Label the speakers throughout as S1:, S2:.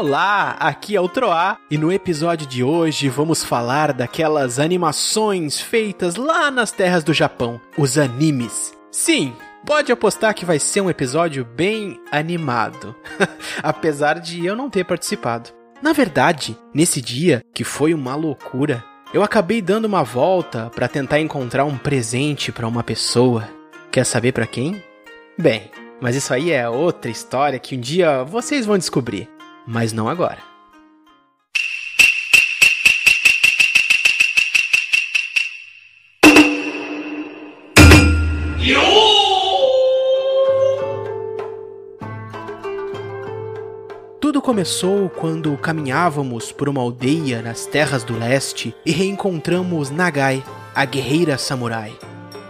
S1: Olá, aqui é o Troá e no episódio de hoje vamos falar daquelas animações feitas lá nas terras do Japão, os animes. Sim, pode apostar que vai ser um episódio bem animado, apesar de eu não ter participado. Na verdade, nesse dia, que foi uma loucura, eu acabei dando uma volta para tentar encontrar um presente para uma pessoa. Quer saber para quem? Bem, mas isso aí é outra história que um dia vocês vão descobrir, mas não agora. Tudo começou quando caminhávamos por uma aldeia nas terras do leste e reencontramos Nagai, a guerreira samurai.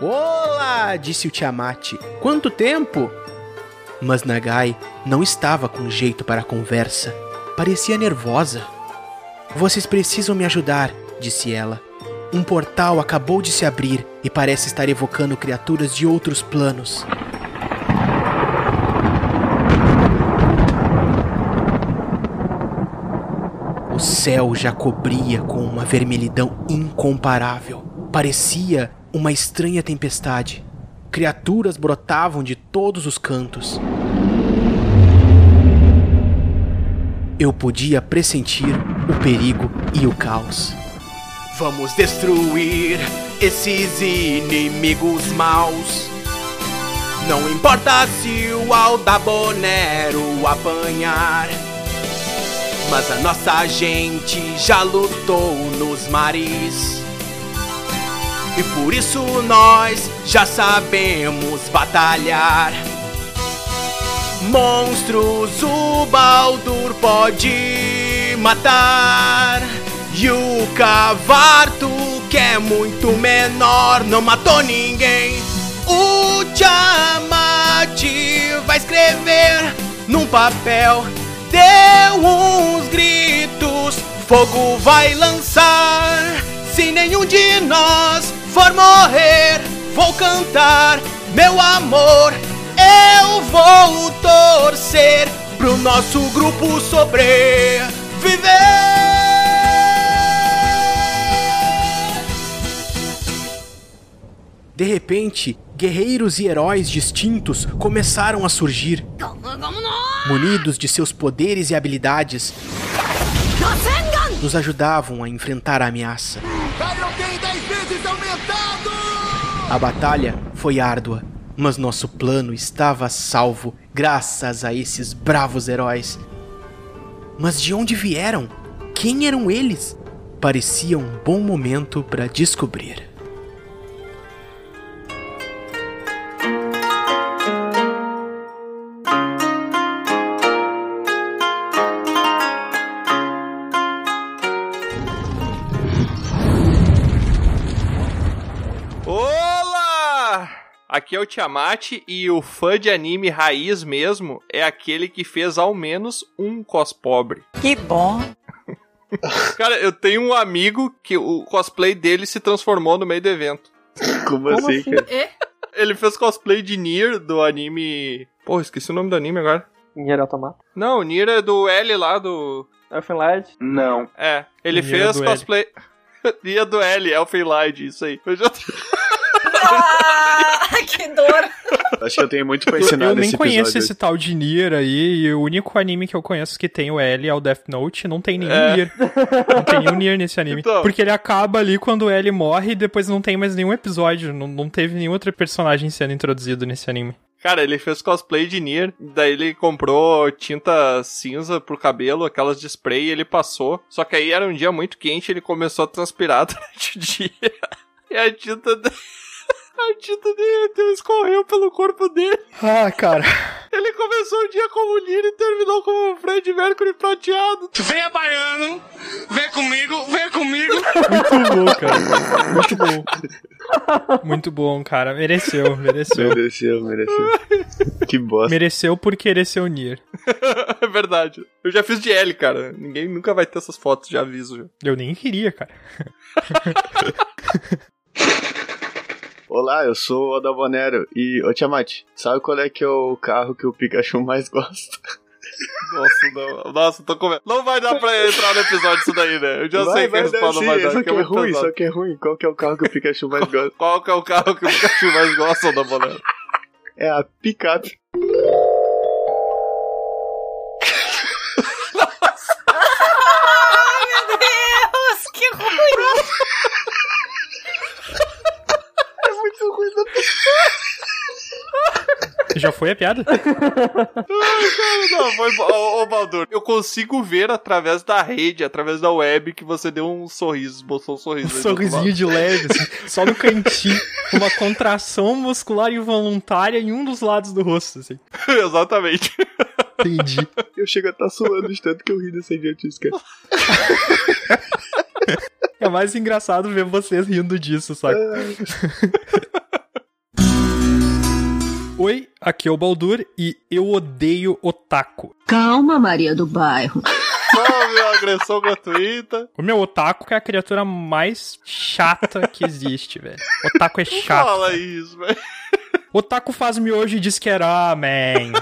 S1: Olá! disse o Tiamat. Quanto tempo? Mas Nagai não estava com jeito para a conversa. Parecia nervosa. Vocês precisam me ajudar, disse ela. Um portal acabou de se abrir e parece estar evocando criaturas de outros planos. O céu já cobria com uma vermelhidão incomparável. Parecia uma estranha tempestade. Criaturas brotavam de todos os cantos. Eu podia pressentir o perigo e o caos. Vamos destruir esses inimigos maus. Não importa se o Aldabonero apanhar. Mas a nossa gente já lutou nos mares. E por isso nós já sabemos batalhar. Monstros o Baldur pode matar. E o Cavarto, que é muito menor, não matou ninguém. O Tiamat vai escrever num papel. Deu uns gritos, fogo vai lançar. Se nenhum de nós for morrer, vou cantar, meu amor. Eu vou torcer pro nosso grupo sobreviver. De repente, guerreiros e heróis distintos começaram a surgir. Munidos de seus poderes e habilidades, nos ajudavam a enfrentar a ameaça.
S2: Kaioken 10 vezes aumentado!
S1: A batalha foi árdua, mas nosso plano estava salvo graças a esses bravos heróis. Mas de onde vieram? Quem eram eles? Parecia um bom momento para descobrir.
S3: Aqui é o Tiamat e o fã de anime raiz mesmo é aquele que fez ao menos um cos pobre.
S4: Que bom.
S3: Cara, eu tenho um amigo que o cosplay dele se transformou no meio do evento.
S5: Como, assim, cara?
S3: Ele fez cosplay de Nier do anime. Pô, esqueci o nome do anime agora.
S6: Nier Automata.
S3: Não, Nier é do L lá do.
S6: Elfenlight.
S5: Não.
S3: É, ele
S1: Nier é
S3: fez cosplay. Nier do L, Elfenlight, isso aí. Eu já...
S4: Ah, que dor.
S5: Acho que eu tenho muito pra ensinar
S7: Eu nem
S5: nesse
S7: conheço esse tal de Nier aí, e o único anime que eu conheço que tem o L é o Death Note, não tem nenhum
S3: É.
S7: Nier. Não tem nenhum Nier nesse anime.
S3: Então.
S7: Porque ele acaba ali quando o L morre e depois não tem mais nenhum episódio, não, não teve nenhum outro personagem sendo introduzido nesse anime.
S3: Cara, ele fez cosplay de Nier, daí ele comprou tinta cinza pro cabelo, aquelas de spray, e ele passou. Só que aí era um dia muito quente, ele começou a transpirar durante o dia. E a tinta. A tinta dele escorreu pelo corpo dele.
S7: Ah, cara.
S3: Ele começou o dia como Nier e terminou como Fred Mercury prateado.
S2: Venha, baiano! Vem comigo, vem comigo!
S7: Muito bom, cara. Muito bom. Muito bom, cara. Mereceu, mereceu.
S5: Mereceu, mereceu. que bosta.
S7: Mereceu por querer ser o Nier.
S3: é verdade. Eu já fiz de L, cara. Ninguém nunca vai ter essas fotos, já aviso. Já.
S7: Eu nem queria, cara.
S5: Olá, eu sou o Oda Bonero e, ô Tiamat, sabe qual é que é o carro que o Pikachu mais gosta?
S3: Nossa, não. Nossa, tô com medo. Não vai dar pra entrar no episódio isso daí, né? Eu já sei que a resposta vai dar.
S5: Só
S3: que é
S5: é ruim,
S3: pesado.
S5: só que é ruim. Qual que é o carro que o Pikachu mais gosta?
S3: Qual que é o carro que o Pikachu mais gosta da bolera?
S5: É a picape.
S7: Já foi a piada?
S3: Não, foi. Ô, ô Baldur, eu consigo ver através da rede, através da web, que você deu um sorriso, esboçou um sorriso.
S7: Um sorrisinho de leve, assim, só no cantinho, uma contração muscular involuntária em um dos lados do rosto, assim.
S3: Exatamente.
S7: Entendi.
S5: Eu chego a estar suando de tanto que eu ri dessa idiotice, cara.
S7: É mais engraçado ver vocês rindo disso, saca? Oi, aqui é o Baldur e eu odeio otaku.
S6: Calma, Maria do Bairro.
S3: Meu agressão gratuita.
S7: O meu otaku é a criatura mais chata que existe, velho. Otaku é chato.
S3: Fala isso, velho.
S7: Otaku faz miojo e diz que é ramen.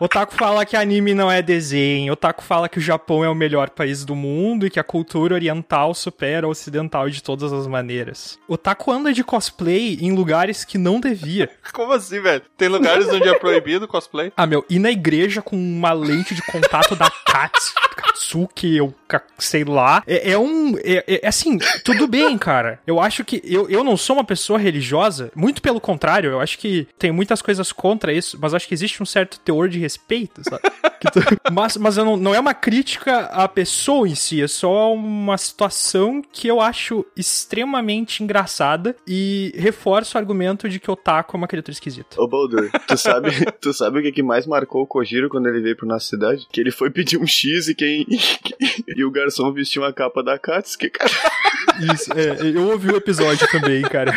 S7: Otaku fala que anime não é desenho. Otaku fala que o Japão é o melhor país do mundo e que a cultura oriental supera a ocidental de todas as maneiras. Otaku anda de cosplay em lugares que não devia.
S3: Como assim, velho? Tem lugares onde é proibido cosplay?
S7: Ah, meu, ir na igreja com uma lente de contato da Katsu, Katsuki, eu ca- sei lá, é, é um. É, é- assim, tudo bem, cara. Eu acho que. Eu, eu não sou uma pessoa religiosa, muito pelo contrário, eu acho que tem muitas coisas contra isso, mas acho que existe um certo teor de respeito, sabe? Tu- mas mas eu não, não é uma crítica à pessoa em si, é só uma situação que eu acho extremamente engraçada e reforça o argumento de que otaku é uma criatura esquisita.
S5: Ô, Baldur, tu sabe, tu sabe o que, que mais marcou o Kojiro quando ele veio pra nossa cidade? Que ele foi pedir um X e quem. e o garçom vestiu uma capa da Katsuki, cara.
S7: Isso, é, eu ouvi o episódio também, cara.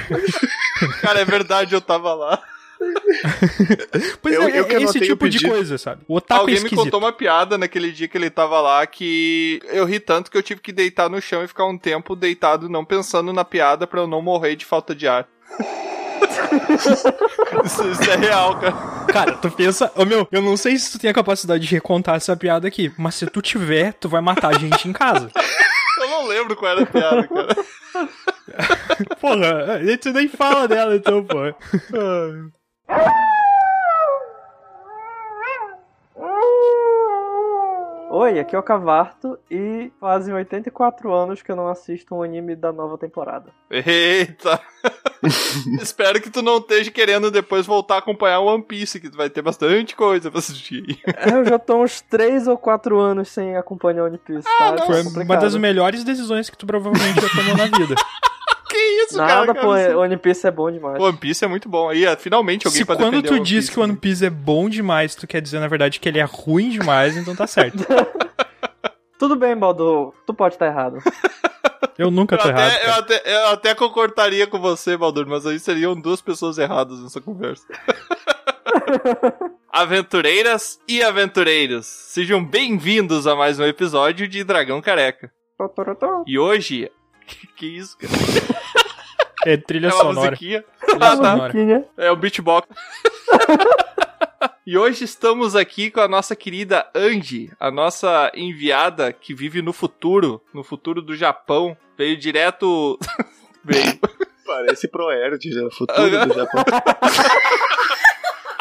S3: Cara, é verdade, eu tava lá.
S7: Pois
S5: Eu-
S7: é,
S5: eu
S7: é esse tipo de coisa, sabe? O otaku
S3: Alguém
S7: é
S3: me contou uma piada naquele dia que ele tava lá que eu ri tanto que eu tive que deitar no chão e ficar um tempo deitado não pensando na piada pra eu não morrer de falta de ar. isso, isso é real, cara.
S7: Cara, tu pensa... Ô, meu, eu não sei se tu tem a capacidade de recontar essa piada aqui, mas se tu tiver, tu vai matar a gente em casa.
S3: Eu não lembro qual era a piada, cara.
S7: Porra, a gente nem fala dela, então, pô.
S8: Oi, aqui é o Cavarto e fazem 84 anos que eu não assisto um anime da nova temporada.
S3: Eita! Espero que tu não esteja querendo depois voltar a acompanhar o One Piece, que vai ter bastante coisa pra assistir.
S8: É, eu já tô uns 3 ou 4 anos sem acompanhar One Piece, tá?
S7: Foi
S8: Tá
S7: uma
S8: complicado.
S7: das melhores decisões que tu provavelmente já tomou na vida.
S3: que isso, cara?
S8: Nada,
S3: cara?
S8: pô,
S3: Isso-
S8: One Piece é bom demais.
S3: One Piece é muito bom. Aí, é, finalmente alguém
S7: Se
S3: pra
S7: quando tu diz
S3: Piece,
S7: que o One
S3: né?
S7: Piece é bom demais, tu quer dizer, na verdade, que ele é ruim demais, então tá certo.
S8: Tudo bem, Baldo, tu pode estar errado.
S7: Eu nunca
S3: Eu
S7: tô errado.
S3: até, eu, até, eu até concordaria com você, Baldur, mas aí seriam duas pessoas erradas nessa conversa. Aventureiras e aventureiros, sejam bem-vindos a mais um episódio de Dragão Careca. E hoje. Que, que isso, cara?
S7: É trilha
S3: É uma
S7: sonora.
S3: musiquinha.
S7: Trilha
S3: Ah, tá.
S8: Musiquinha.
S3: É o beatbox. e hoje estamos aqui com a nossa querida Angie, a nossa enviada que vive no futuro, no futuro do Japão. Veio direto. Veio.
S5: Parece Proerd, né? O futuro do Japão.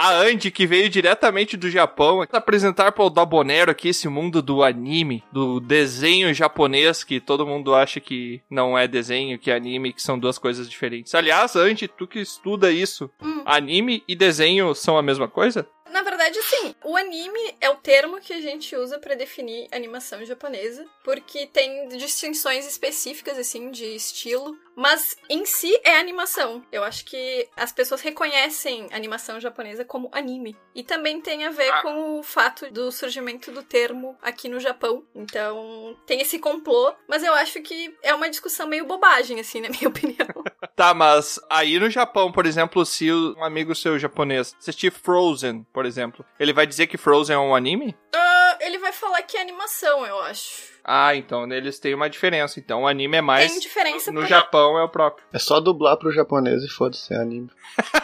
S3: A Andy, que veio diretamente do Japão, apresentar para o Dabonero aqui esse mundo do anime, do desenho japonês, que todo mundo acha que não é desenho, que é anime, que são duas coisas diferentes. Aliás, Andy, tu que estuda isso,
S4: Hum.
S3: anime e desenho são a mesma coisa?
S4: Na verdade, sim. O anime é o termo que a gente usa pra definir animação japonesa, porque tem distinções específicas, assim, de estilo. Mas em si é animação. Eu acho que as pessoas reconhecem animação japonesa como anime. E também tem a ver com o fato do surgimento do termo aqui no Japão. Então tem esse complô, mas eu acho que é uma discussão meio bobagem, assim, na minha opinião.
S3: Tá, mas aí no Japão, por exemplo, se um amigo seu japonês assistir Frozen, por exemplo, ele vai dizer que Frozen é um anime?
S4: Ah, ele vai falar que é animação, eu acho.
S3: Ah, então eles têm uma diferença. Então o anime é mais.
S4: Tem diferença
S3: No
S4: por-
S3: Japão é o próprio.
S5: É só dublar pro japonês e foda-se, é anime.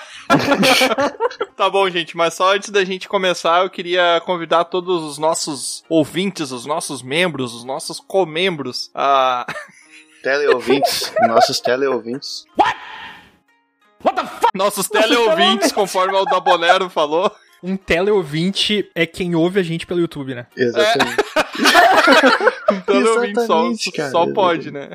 S3: Tá bom, gente, mas só antes da gente começar, eu queria convidar todos os nossos ouvintes, os nossos membros, os nossos comembros a.
S5: Teleouvintes, nossos teleouvintes.
S3: Nossos teleouvintes, conforme o Dabonero falou.
S7: Um teleouvinte é quem ouve a gente pelo YouTube, né?
S5: Exatamente.
S3: Teleouvinte só,
S5: Exatamente, cara,
S3: só pode, né?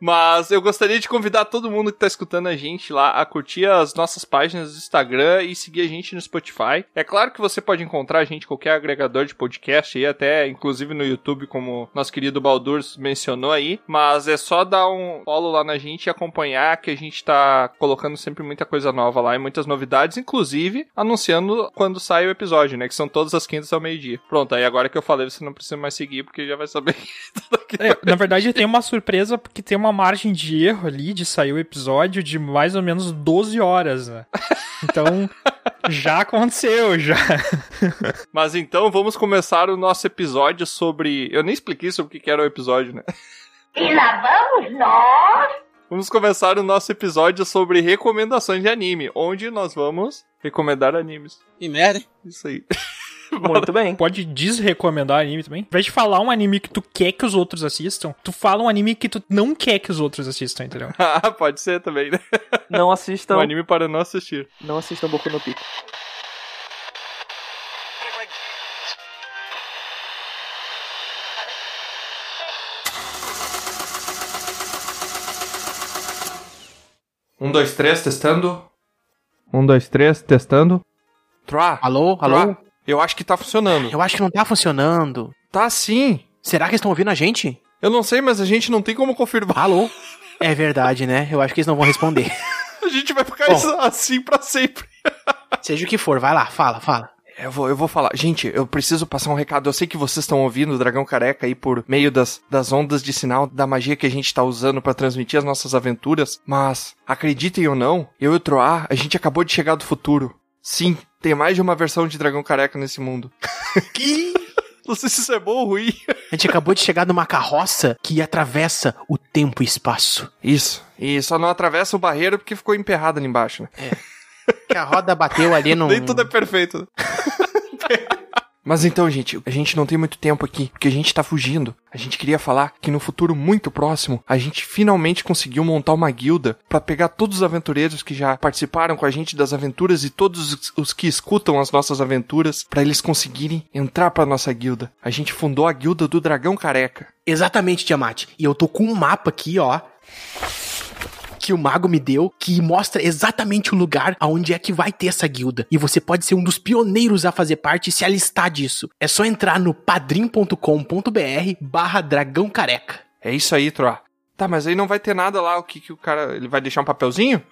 S3: Mas eu gostaria de convidar todo mundo que tá escutando a gente lá a curtir as nossas páginas do Instagram e seguir a gente no Spotify. É claro que você pode encontrar a gente em qualquer agregador de podcast aí, até inclusive no YouTube, como nosso querido Baldur mencionou aí. Mas é só dar um follow lá na gente e acompanhar que a gente tá colocando sempre muita coisa nova lá e muitas novidades, inclusive anunciando quando sai o episódio, né? Que são todas as quintas ao meio-dia. Pronto, aí agora que eu falei, você não precisa mais seguir, porque já vai saber.
S7: É, na verdade, tem uma surpresa porque tem uma margem de erro ali de sair o episódio de mais ou menos 12 horas, né? Então, já aconteceu, já.
S3: Mas então vamos começar o nosso episódio sobre. Eu nem expliquei sobre o que que era o episódio, né?
S9: E lá vamos nós.
S3: Vamos começar o nosso episódio sobre recomendações de anime, onde nós vamos recomendar animes.
S1: E merda.
S3: Isso aí.
S8: Muito bem.
S7: Pode desrecomendar anime também. Ao invés de falar um anime que tu quer que os outros assistam, tu fala um anime que tu não quer que os outros assistam, entendeu?
S3: Ah, pode ser também, né?
S8: Não assistam.
S3: Um anime para não assistir.
S8: Não assistam Boku no Pico.
S3: Um, dois, três, testando. Um, dois, três, testando. Troa.
S1: Alô? Alô?
S3: Eu acho que tá funcionando.
S1: Eu acho que não tá funcionando.
S3: Tá sim.
S1: Será que eles estão ouvindo a gente?
S3: Eu não sei, mas a gente não tem como confirmar.
S1: Alô? É verdade, né? Eu acho que eles não vão responder.
S3: A gente vai ficar
S1: Bom.
S3: assim pra sempre.
S1: Seja o que for, vai lá, fala, fala.
S3: Eu vou, eu vou falar. Gente, eu preciso passar um recado. Eu sei que vocês estão ouvindo o Dragão Careca aí por meio das, das ondas de sinal da magia que a gente tá usando pra transmitir as nossas aventuras, mas acreditem ou não, eu e o Troar, a gente acabou de chegar do futuro. Sim, tem mais de uma versão de Dragão Careca nesse mundo.
S1: Que?
S3: Não sei se isso é bom ou ruim.
S1: A gente acabou de chegar numa carroça que atravessa o tempo e espaço.
S3: Isso. E só não atravessa o barreiro porque ficou emperrado ali embaixo, né?
S1: Que a roda bateu ali num...
S3: Nem tudo é perfeito. Mas então, gente, a gente não tem muito tempo aqui, porque a gente tá fugindo. A gente queria falar que no futuro muito próximo, a gente finalmente conseguiu montar uma guilda pra pegar todos os aventureiros que já participaram com a gente das aventuras e todos os- que escutam as nossas aventuras, pra eles conseguirem entrar pra nossa guilda. A gente fundou a guilda do Dragão Careca.
S1: Exatamente, Tiamat. E eu tô com um mapa aqui, ó. Que o mago me deu, que mostra exatamente o lugar aonde é que vai ter essa guilda. E você pode ser um dos pioneiros a fazer parte e se alistar disso. É só entrar no padrim.com.br barra dragão careca.
S3: É isso aí, Troa. Tá, mas aí não vai ter nada lá, o que que o cara... Ele vai deixar um papelzinho?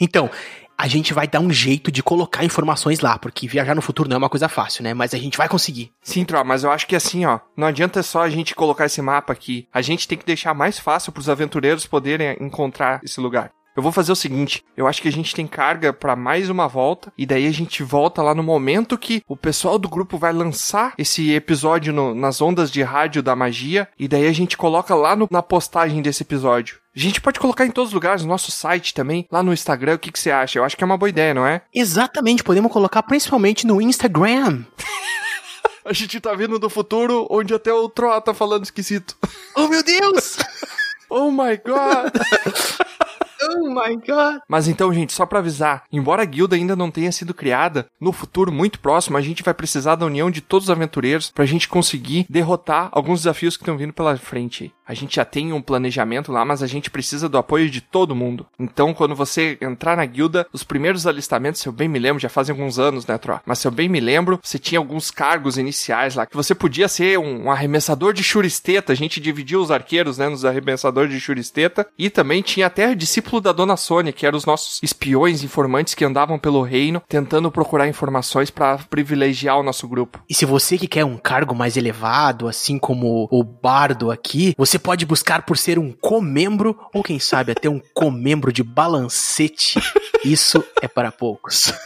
S1: Então, a gente vai dar um jeito de colocar informações lá, porque viajar no futuro não é uma coisa fácil, né? Mas a gente vai conseguir.
S3: Sim, Tro, mas eu acho que assim, ó, não adianta só a gente colocar esse mapa aqui. A gente tem que deixar mais fácil pros aventureiros poderem encontrar esse lugar. Eu vou fazer o seguinte, eu acho que a gente tem carga pra mais uma volta e daí a gente volta lá no momento que o pessoal do grupo vai lançar esse episódio no- nas ondas de rádio da magia e daí a gente coloca lá no- na postagem desse episódio. A gente pode colocar em todos os lugares, no nosso site também, lá no Instagram, o que, que você acha? Eu acho que é uma boa ideia, não é?
S1: Exatamente, podemos colocar principalmente no Instagram.
S3: A gente tá vindo do futuro onde até o Troa tá falando esquisito.
S1: Oh meu Deus!
S3: Oh my god!
S1: oh my god!
S3: Mas então, gente, só pra avisar, embora a guilda ainda não tenha sido criada, no futuro muito próximo a gente vai precisar da união de todos os aventureiros pra gente conseguir derrotar alguns desafios que estão vindo pela frente. A gente já tem um planejamento lá, mas a gente precisa do apoio de todo mundo. Então, quando você entrar na guilda, os primeiros alistamentos, se eu bem me lembro, já fazem alguns anos, né, Tro? Mas se eu bem me lembro, você tinha alguns cargos iniciais lá, que você podia ser um, arremessador de churisteta, a gente dividia os arqueiros, né, nos arremessadores de churisteta, e também tinha até discípulo da Dona Sônia, que eram os nossos espiões, informantes que andavam pelo reino, tentando procurar informações pra privilegiar o nosso grupo.
S1: E se você que quer um cargo mais elevado, assim como o bardo aqui, você pode buscar por ser um comembro ou quem sabe até um comembro de balancete. Isso é para poucos.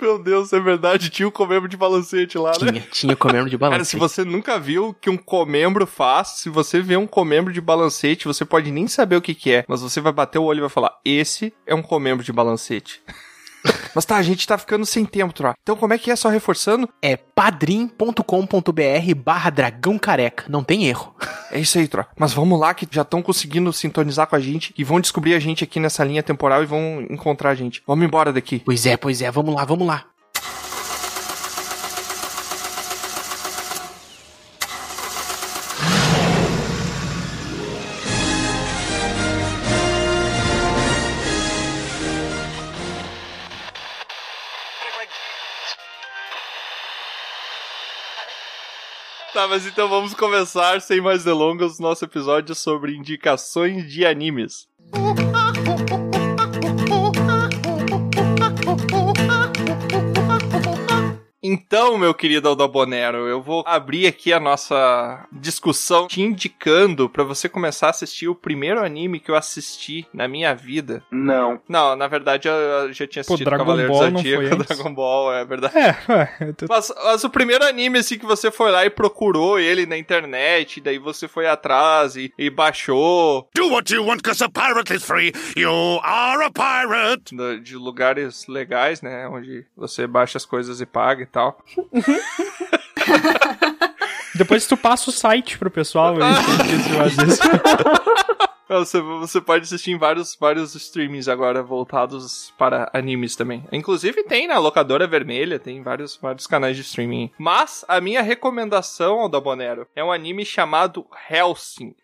S3: Meu Deus, é verdade. Tinha um comembro de balancete lá, né?
S1: Tinha, tinha comembro de
S3: Cara,
S1: balancete.
S3: se você nunca viu o que um comembro faz, se você vê um comembro de balancete, você pode nem saber o que que é, mas você vai bater o olho e vai falar, esse é um comembro de balancete. mas tá, a gente tá ficando sem tempo, Tro. Então como é que é, só reforçando?
S1: É padrim.com.br barra dragão careca. Não tem erro.
S3: É isso aí, Tro. Mas vamos lá que já estão conseguindo sintonizar com a gente e vão descobrir a gente aqui nessa linha temporal e vão encontrar a gente. Vamos embora daqui.
S1: Pois é, pois é. Vamos lá, vamos lá.
S3: Mas então vamos começar, sem mais delongas, nosso episódio sobre indicações de animes. Então, meu querido Aldabonero, eu vou abrir aqui a nossa discussão te indicando pra você começar a assistir o primeiro anime que eu assisti na minha vida.
S5: Não.
S3: Não, na verdade eu eu já tinha
S7: Pô,
S3: assistido
S7: Dragon
S3: Cavaleiro
S7: Ball
S3: Zodíaco? Dragon Ball, é verdade.
S7: É, eu tô-
S3: Mas, mas o primeiro anime, assim, que você foi lá e procurou ele na internet, daí você foi atrás e, e baixou
S2: Do what you want, cause a pirate is free. You are a pirate.
S3: de lugares legais, né? Onde você baixa as coisas e paga e tal.
S7: Depois tu passa o site pro pessoal. isso.
S3: Você, você pode assistir em vários, vários streamings agora voltados para animes também. Inclusive tem na locadora vermelha, tem vários, vários canais de streaming. Mas a minha recomendação ao Dabonero é um anime chamado Hellsing.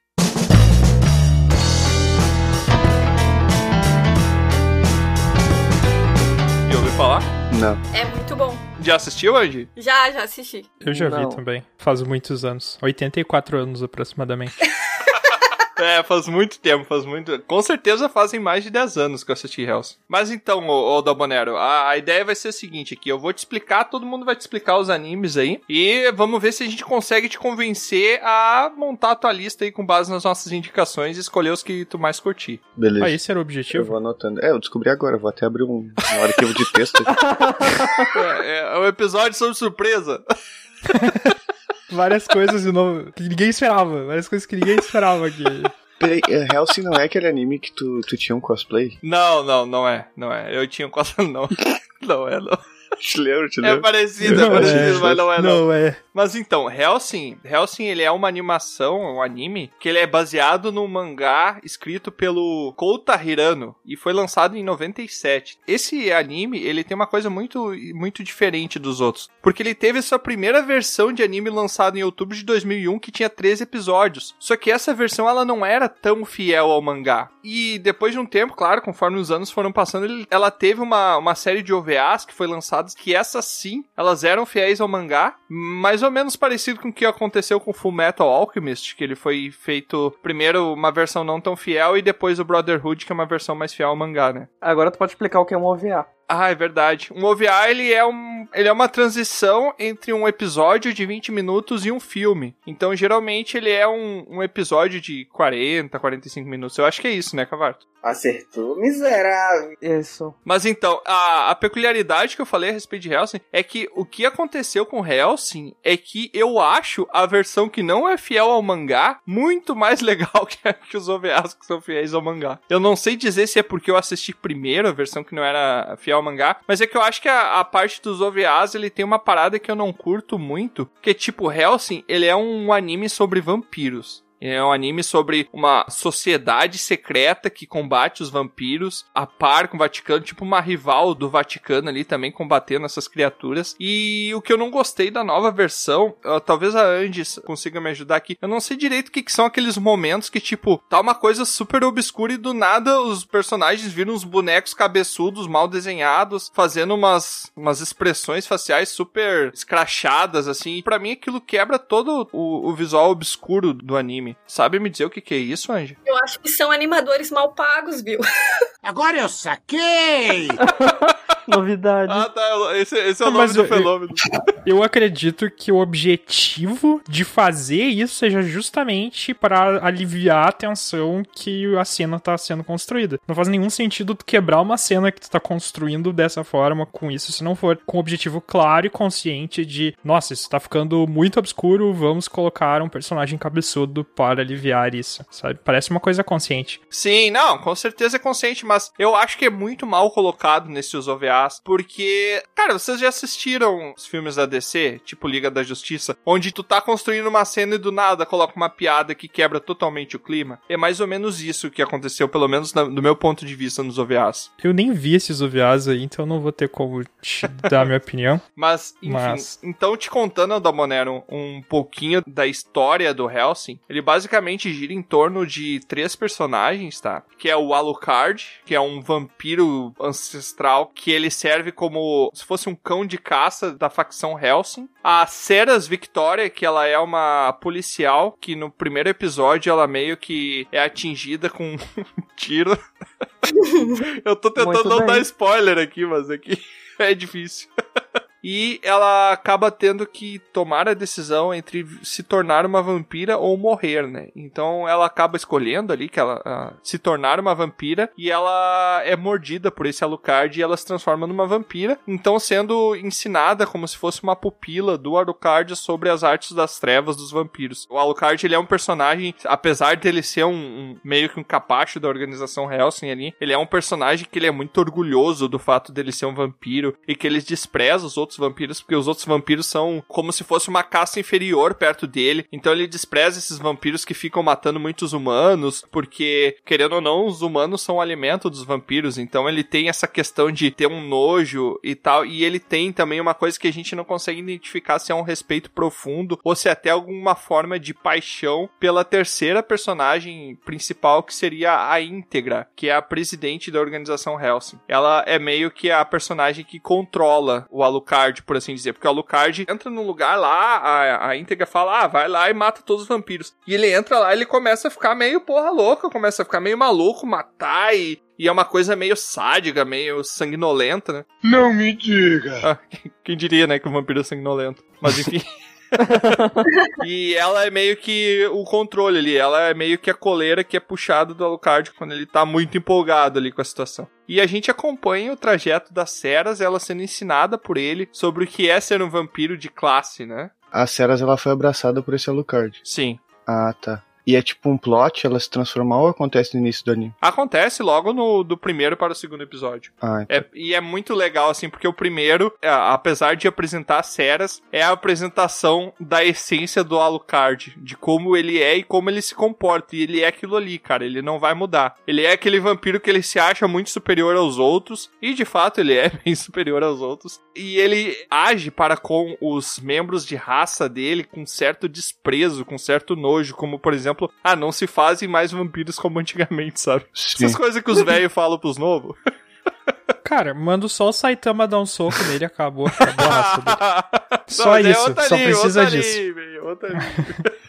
S3: Já ouviu falar?
S5: Não.
S4: É muito bom.
S3: Já assistiu, Andy?
S4: Já, já assisti.
S7: Eu já
S8: Não.
S7: vi também. Faz muitos anos. 84 anos aproximadamente.
S3: É, faz muito tempo, faz muito. Com certeza fazem mais de 10 anos que eu assisti Hells. Mas então, ô, ô Dabonero, a, a ideia vai ser a seguinte aqui: eu vou te explicar, todo mundo vai te explicar os animes aí. E vamos ver se a gente consegue te convencer a montar a tua lista aí com base nas nossas indicações e escolher os que tu mais curtir.
S5: Beleza.
S7: Ah, esse era o
S5: Eu
S7: objetivo?
S5: vou anotando. É, eu descobri agora. Vou até abrir um, um arquivo de texto. aqui.
S3: É, é um episódio sobre surpresa.
S7: Várias coisas de novo que ninguém esperava. Várias coisas que ninguém esperava aqui.
S5: Peraí, é, Hellsing não é aquele anime que tu, tu tinha um cosplay?
S3: Não, não, não é. Não é. Eu tinha quase. Não. Não é, não.
S5: Te lembro, te
S3: É
S5: lembro.
S3: parecido, é parecido,
S7: é.
S3: mas não é, não.
S7: Não, é.
S3: Mas então, Hellsing, Hellsing ele é uma animação, um anime, que ele é baseado num mangá escrito pelo Kouta Hirano e foi lançado em 97. Esse anime, ele tem uma coisa muito muito diferente dos outros, porque ele teve sua primeira versão de anime lançado em outubro de 2001 que tinha 13 episódios. Só que essa versão ela não era tão fiel ao mangá. E depois de um tempo, claro, conforme os anos foram passando, ele- ela teve uma, uma série de OVAs que foi lançadas que essas sim, elas eram fiéis ao mangá, mais ou menos parecido com o que aconteceu com Full Metal Alchemist, que ele foi feito primeiro uma versão não tão fiel e depois o Brotherhood, que é uma versão mais fiel ao mangá, né?
S8: Agora tu pode explicar o que é um OVA.
S3: Ah, é verdade. Um OVA, ele é, um, ele é uma transição entre um episódio de 20 minutos e um filme. Então, geralmente, ele é um, um episódio de 40, 45 minutos. Eu acho que é isso, né, Cavarto?
S10: Acertou, miserável.
S8: Isso.
S3: Mas então, a, a peculiaridade que eu falei a respeito de Hellsing é que o que aconteceu com Hellsing é que eu acho a versão que não é fiel ao mangá muito mais legal que, a- que os OVAs que são fiéis ao mangá. Eu não sei dizer se é porque eu assisti primeiro a versão que não era fiel ao mangá, mas é que eu acho que a, a parte dos OVAs ele tem uma parada que eu não curto muito, que é tipo Hellsing, ele é um anime sobre vampiros. É um anime sobre uma sociedade secreta que combate os vampiros, a par com o Vaticano, tipo uma rival do Vaticano ali também combatendo essas criaturas. E o que eu não gostei da nova versão, talvez a Andy consiga me ajudar aqui, eu não sei direito o que, que são aqueles momentos que, tipo, tá uma coisa super obscura e do nada os personagens viram uns bonecos cabeçudos, mal desenhados, fazendo umas, umas expressões faciais super escrachadas, assim. Pra mim aquilo quebra todo o, o visual obscuro do anime. Sabe me dizer o que, que é isso, Andy?
S4: Eu acho que são animadores mal pagos, viu?
S2: Agora eu saquei!
S8: Novidade.
S3: Ah, tá. Esse, esse é o nome
S7: mas
S3: do
S7: eu-
S3: fenômeno.
S7: Eu acredito que o objetivo de fazer isso seja justamente para aliviar a tensão que a cena tá sendo construída. Não faz nenhum sentido tu quebrar uma cena que tu tá construindo dessa forma com isso, se não for com o objetivo claro e consciente de, nossa, isso tá ficando muito obscuro, vamos colocar um personagem cabeçudo para aliviar isso, sabe? Parece uma coisa consciente.
S3: Sim, não, com certeza é consciente, mas eu acho que é muito mal colocado nesses Porque, cara, vocês já assistiram os filmes da DC, tipo Liga da Justiça, onde tu tá construindo uma cena e do nada coloca uma piada que quebra totalmente o clima? É mais ou menos isso que aconteceu, pelo menos na- do meu ponto de vista nos OVAs.
S7: Eu nem vi esses OVAs aí, então não vou ter como te dar minha opinião.
S3: Mas, enfim,
S7: Mas-
S3: então te contando, Damonero, um pouquinho da história do Helsing, ele basicamente gira em torno de três personagens, tá? Que é o Alucard, que é um vampiro ancestral que ele serve como se fosse um cão de caça da facção Helsing. A Ceras Victoria, que ela é uma policial, que no primeiro episódio ela meio que é atingida com um tiro. Eu tô tentando
S8: Muito
S3: não
S8: bem.
S3: dar spoiler aqui, mas aqui é difícil. E ela acaba tendo que tomar a decisão entre se tornar uma vampira ou morrer, né? Então ela acaba escolhendo ali que ela ah, se tornar uma vampira e ela é mordida por esse Alucard e ela se transforma numa vampira, então sendo ensinada como se fosse uma pupila do Alucard sobre as artes das trevas dos vampiros. O Alucard ele é um personagem, apesar dele ser um, um- meio que um capacho da organização Helsing ali, ele é um personagem que ele é muito orgulhoso do fato dele ser um vampiro e que ele despreza os outros vampiros porque os outros vampiros são como se fosse uma caça inferior perto dele. Então ele despreza esses vampiros que ficam matando muitos humanos porque querendo ou não os humanos são o alimento dos vampiros. Então ele tem essa questão de ter um nojo e tal e ele tem também uma coisa que a gente não consegue identificar se é um respeito profundo ou se é até alguma forma de paixão pela terceira personagem principal que seria a Íntegra, que é a presidente da organização Helsing. Ela é meio que a personagem que controla o Alucard, por assim dizer, porque o Alucard entra num lugar lá, a, a Íntegra fala, ah, vai lá e mata todos os vampiros. E ele entra lá e ele começa a ficar meio porra louca, começa a ficar meio maluco, matar e... E é uma coisa meio sádica, meio sanguinolenta, né?
S2: Não me diga.
S3: Ah, quem diria, né, que o vampiro é sanguinolento. Mas enfim. e ela é meio que o controle ali. Ela é meio que a coleira que é puxada do Alucard quando ele tá muito empolgado ali com a situação. E a gente acompanha o trajeto das Ceras, ela sendo ensinada por ele sobre o que é ser um vampiro de classe, né?
S5: A Ceras ela foi abraçada por esse Alucard.
S3: Sim.
S5: Ah, tá. E é tipo um plot, ela se transformar ou acontece no início do anime?
S3: Acontece logo no do primeiro para o segundo episódio.
S5: Ah, então.
S3: É, e é muito legal, assim, porque o primeiro, é, apesar de apresentar as Ceras, é a apresentação da essência do Alucard, de como ele é e como ele se comporta. E ele é aquilo ali, cara, ele não vai mudar. Ele é aquele vampiro que ele se acha muito superior aos outros, e de fato ele é bem superior aos outros. E ele age para com os membros de raça dele com certo desprezo, com certo nojo, como por exemplo, ah, não se fazem mais vampiros como antigamente, sabe?
S5: Sim.
S3: Essas coisas que os velhos falam pros novos.
S7: Cara, manda só o Saitama dar um soco nele e acabou. acabou a raça dele. Só
S3: mas é
S7: isso,
S3: outra
S7: só
S3: ali,
S7: precisa
S3: outra
S7: disso.
S3: Ali, velho, outra ali.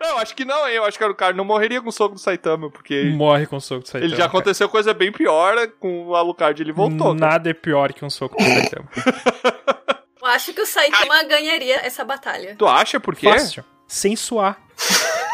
S3: Não, acho que não, hein? Eu acho que o cara não morreria com o soco do Saitama, porque
S7: Morre com o soco do Saitama.
S3: ele já
S7: cara.
S3: aconteceu coisa bem pior com o Alucard, ele voltou. cara.
S7: Nada é pior que um soco do Saitama.
S4: Eu acho que o Saitama ganharia essa batalha.
S3: Tu acha por quê?
S7: Fácil. Sem suar.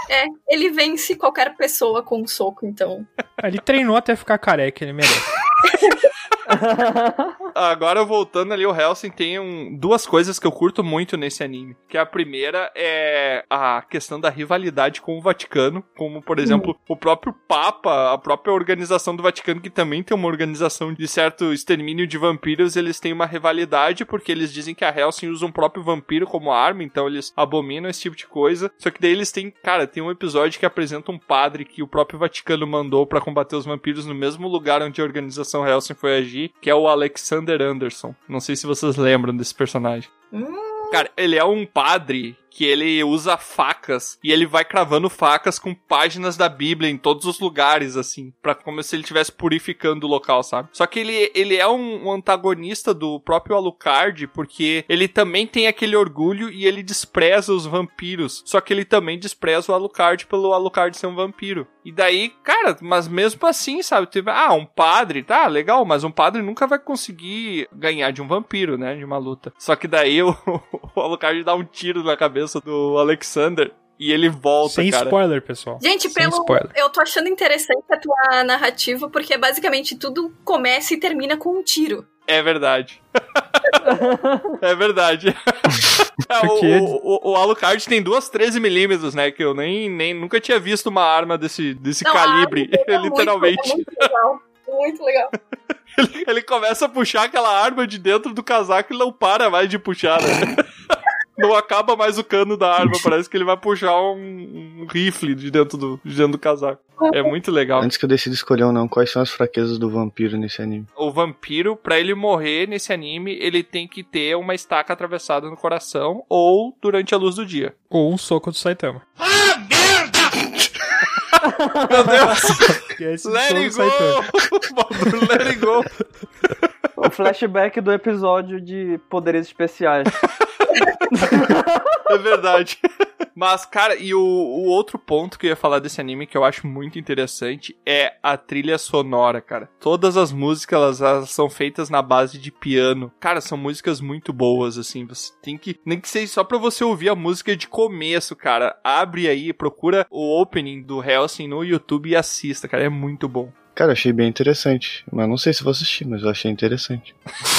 S4: É, ele vence qualquer pessoa com um soco, então.
S7: Ele treinou até ficar careca, ele merece.
S3: Agora voltando ali, o Helsing tem um- duas coisas que eu curto muito nesse anime. Que a primeira é a questão da rivalidade com o Vaticano, como por exemplo o próprio Papa, a própria organização do Vaticano, que também tem uma organização de certo extermínio de vampiros, eles têm uma rivalidade porque eles dizem que a Helsing usa um próprio vampiro como arma, então eles abominam esse tipo de coisa. Só que daí eles têm, cara, tem um episódio que apresenta um padre que o próprio Vaticano mandou pra combater os vampiros no mesmo lugar onde a organização Helsing foi agir, que é o Alexander Anderson. Não sei se vocês lembram desse personagem. Cara, ele é um padre que ele usa facas e ele vai cravando facas com páginas da Bíblia em todos os lugares, assim, pra como se ele estivesse purificando o local, sabe? Só que ele, ele é um, um antagonista do próprio Alucard, porque ele também tem aquele orgulho e ele despreza os vampiros. Só que ele também despreza o Alucard pelo Alucard ser um vampiro. E daí, cara, mas mesmo assim, sabe? Ah, um padre, tá, legal, mas um padre nunca vai conseguir ganhar de um vampiro, né? De uma luta. Só que daí o, o Alucard dá um tiro na cabeça do Alexander. E ele volta,
S7: Sem
S3: cara.
S7: spoiler, pessoal.
S4: Gente,
S7: Sem
S4: pelo.
S7: spoiler.
S4: Eu tô achando interessante a tua narrativa, porque basicamente tudo começa e termina com um tiro.
S3: É verdade. é verdade. É, o,
S7: Porque-
S3: o, o, o Alucard tem duas 13mm, né? Que eu nem, nem nunca tinha visto uma arma desse, desse
S4: Não,
S3: calibre,
S4: arma é muito-
S3: literalmente.
S4: é muito legal. Muito legal.
S3: Ele, ele começa a puxar aquela arma de dentro do casaco e não para mais de puxar, né? Não acaba mais o cano da arma, parece que ele vai puxar um, um rifle de dentro, do, de dentro do casaco. É muito legal.
S5: Antes que eu decida escolher ou não, quais são as fraquezas do vampiro nesse anime?
S3: O vampiro, pra ele morrer nesse anime, ele tem que ter uma estaca atravessada no coração ou durante a luz do dia.
S7: Ou um soco do Saitama.
S3: Meu Deus!
S7: É
S3: Let it go! Baldur, Let it go!
S8: O flashback do episódio de poderes especiais.
S3: É verdade. Mas, cara, e o, o outro ponto que eu ia falar desse anime que eu acho muito interessante é a trilha sonora, cara. Todas as músicas, elas, elas são feitas na base de piano. Cara, são músicas muito boas, assim. Você tem que. Nem que seja só pra você ouvir a música de começo, cara. Abre aí, procura o opening do Helsing no YouTube e assista, cara. É muito bom.
S5: Cara, achei bem interessante. Mas não sei se vou assistir, mas eu achei interessante.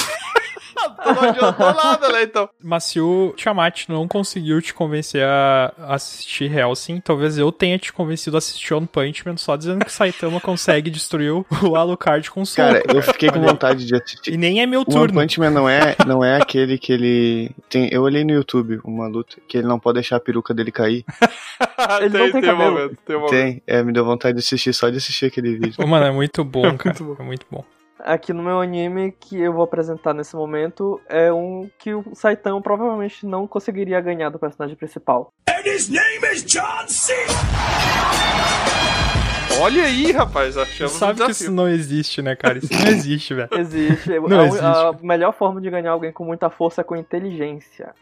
S3: Tu não adiantou nada, né, então?
S7: Mas se o Tiamat não conseguiu te convencer a assistir Helsing, talvez eu tenha te convencido a assistir One Punch Man só dizendo que Saitama consegue destruir o Alucard com soco.
S5: Cara, eu fiquei com vontade de assistir.
S7: E nem é meu
S5: O One
S7: turno.
S5: Punch Man não é, não é aquele que ele. Tem, eu olhei no YouTube uma luta que ele não pode deixar a peruca dele cair.
S8: Ele não tem
S3: um
S8: cabelo.
S3: momento, tem um momento.
S5: Tem, é, me deu vontade de assistir só de assistir aquele vídeo.
S7: Ô, Mano, é muito bom, cara. É muito bom.
S8: Aqui no meu anime que eu vou apresentar nesse momento é um que o Saitama provavelmente não conseguiria ganhar do personagem principal.
S3: Olha aí, rapaz, achamos um
S7: sabe que
S3: desafio.
S7: isso não existe, né, cara? Isso não existe, velho.
S8: Existe.
S7: Não
S8: a,
S7: existe.
S8: a melhor forma de ganhar alguém com muita força é com inteligência.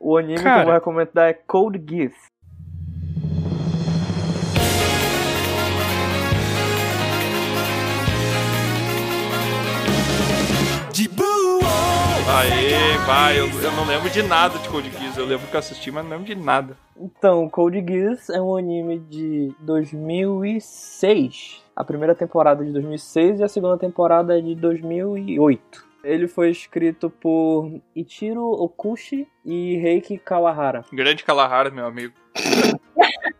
S8: O anime que
S7: Cara.
S8: eu vou recomendar é Code Geass.
S3: Aê, vai, eu, eu não lembro de nada de Code Geass. Eu lembro que eu assisti, mas não lembro de nada.
S8: Então, Code Geass é um anime de 2006. A primeira temporada é de 2006 e a segunda temporada é de 2008. Ele foi escrito por Ichiro Okushi e Reiki Kawahara.
S3: Grande Kalahara, meu amigo.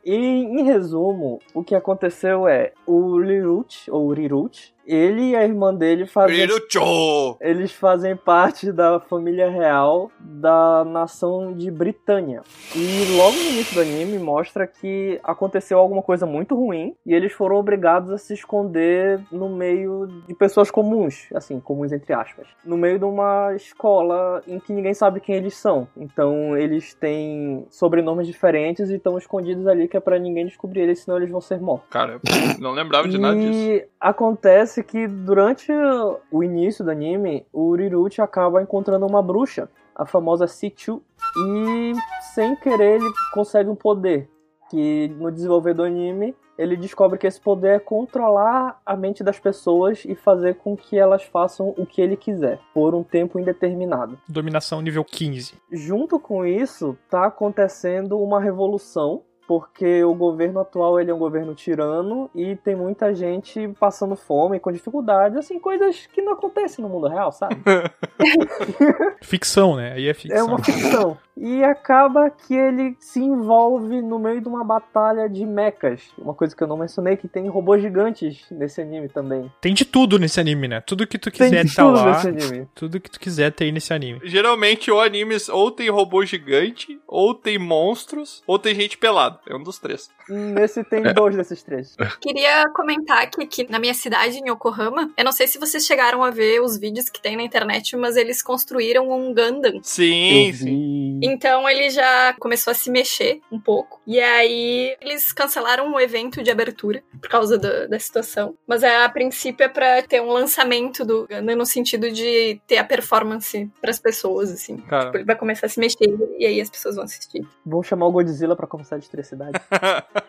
S8: E, em resumo, o que aconteceu é o Lirut, ou Rirut, ele e a irmã dele fazem
S3: Pirucho!
S8: eles fazem parte da família real da nação de Britânia. E logo no início do anime mostra que aconteceu alguma coisa muito ruim e eles foram obrigados a se esconder no meio de pessoas comuns, assim, comuns entre aspas, no meio de uma escola em que ninguém sabe quem eles são. Então eles têm sobrenomes diferentes e estão escondidos ali que é pra ninguém descobrir eles, senão eles vão ser mortos.
S3: Cara, eu não lembrava de nada disso.
S8: E acontece que durante o início do anime, o Riruchi acaba encontrando uma bruxa, a famosa Sichu, e sem querer ele consegue um poder. Que no desenvolver do anime, ele descobre que esse poder é controlar a mente das pessoas e fazer com que elas façam o que ele quiser, por um tempo indeterminado.
S7: Dominação nível 15.
S8: Junto com isso, tá acontecendo uma revolução, porque o governo atual ele é um governo tirano e tem muita gente passando fome, com dificuldades, assim, coisas que não acontecem no mundo real, sabe?
S7: Ficção, né? Aí é ficção.
S8: É uma ficção. E acaba que ele se envolve no meio de uma batalha de mechas. Uma coisa que eu não mencionei, que tem robôs gigantes nesse anime também.
S7: Tem de tudo nesse anime, né? Tudo que tu
S8: Tem
S7: quiser
S8: de
S7: tá
S8: tudo
S7: lá.
S8: nesse anime.
S7: Tudo que tu quiser tem nesse anime.
S3: Geralmente, ou animes ou tem robô gigante, ou tem monstros, ou tem gente pelada. É um dos três.
S8: Nesse tem dois desses três.
S4: Queria comentar que aqui na minha cidade, em Yokohama, eu não sei se vocês chegaram a ver os vídeos que tem na internet, mas eles construíram um Gundam.
S3: Sim,
S8: Eu
S3: sim.
S8: Vi.
S4: Então ele já começou a se mexer um pouco. E aí eles cancelaram o evento de abertura por causa da, da situação. Mas é, a princípio é pra ter um lançamento do Gundam no sentido de ter a performance pras pessoas, assim.
S3: Cara.
S4: Tipo, ele vai começar a se mexer e aí as pessoas vão assistir.
S8: Vamos chamar o Godzilla pra começar a eletricidade.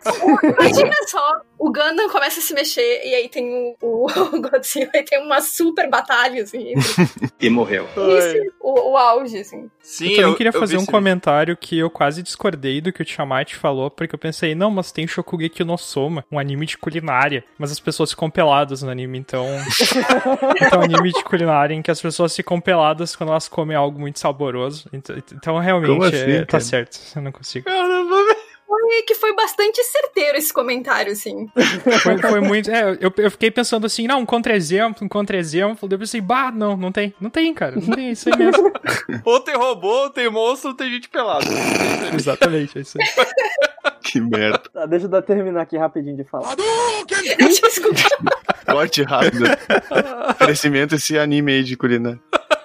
S4: Imagina só, o Gundam começa a se mexer e aí tem o, o Godzilla e tem uma super batalha, assim.
S11: E morreu.
S4: Isso, o, o auge, assim.
S3: Sim,
S7: eu também queria
S3: eu
S7: fazer
S3: vi
S7: um comentário que eu quase discordei do que o Tiamat falou, porque eu pensei, não, mas tem Shokugeki no Soma, um anime de culinária, mas as pessoas ficam peladas no anime, então... então, um anime de culinária em que as pessoas ficam peladas quando elas comem algo muito saboroso. Então, então realmente,
S5: assim,
S7: é, tá
S5: cara?
S7: certo, eu não consigo.
S4: Que foi bastante certeiro esse comentário, assim.
S7: Foi, foi muito. É, eu, eu fiquei pensando assim, não, um contra-exemplo, um contra-exemplo. Eu pensei, bah, não, não tem. Não tem, cara. Não tem, isso aí mesmo.
S3: Ou tem robô, ou tem monstro, ou tem gente pelada.
S7: Exatamente, é isso aí.
S5: Que merda.
S8: Tá, deixa eu terminar aqui rapidinho de falar.
S4: Desculpa.
S5: Corte rápido. Crescimento esse anime aí de culinária.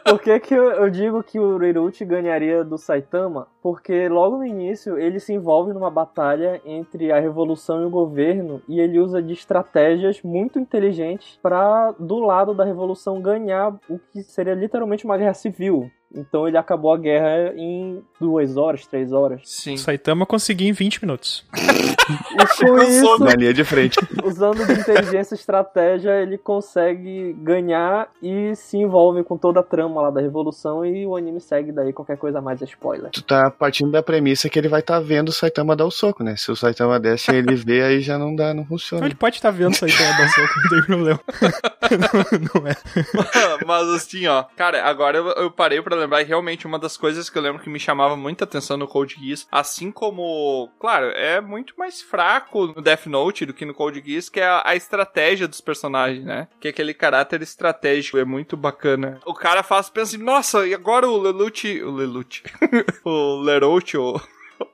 S8: Por que, que eu, eu digo que o Riruchi ganharia do Saitama? Porque logo no início ele se envolve numa batalha entre a revolução e o governo e ele usa de estratégias muito inteligentes para do lado da revolução ganhar o que seria literalmente uma guerra civil. Então ele acabou a guerra em duas horas, três horas.
S3: Sim.
S7: O Saitama conseguiu em 20 minutos.
S8: E com isso,
S5: Na linha de frente.
S8: usando de inteligência e estratégia, ele consegue ganhar e se envolve com toda a trama lá da revolução e o anime segue daí qualquer coisa a mais é spoiler.
S5: Tu tá partindo da premissa que ele vai estar vendo o Saitama dar o soco, né? Se o Saitama desce e ele vê, aí já não dá, não funciona.
S7: Ele pode estar vendo Saitama dar um soco, não tem problema. não, não é.
S3: Mas assim, ó, cara, agora eu, eu parei pra lembrar e realmente uma das coisas que eu lembro que me chamava muita atenção no Code Geass, assim como, claro, é muito mais fraco no Death Note do que no Code Geass, que é a, a estratégia dos personagens, né? Que aquele caráter estratégico é muito bacana. O cara faz, pensa assim, nossa, e agora o Lelouch, o Lelouch, o Lerocho.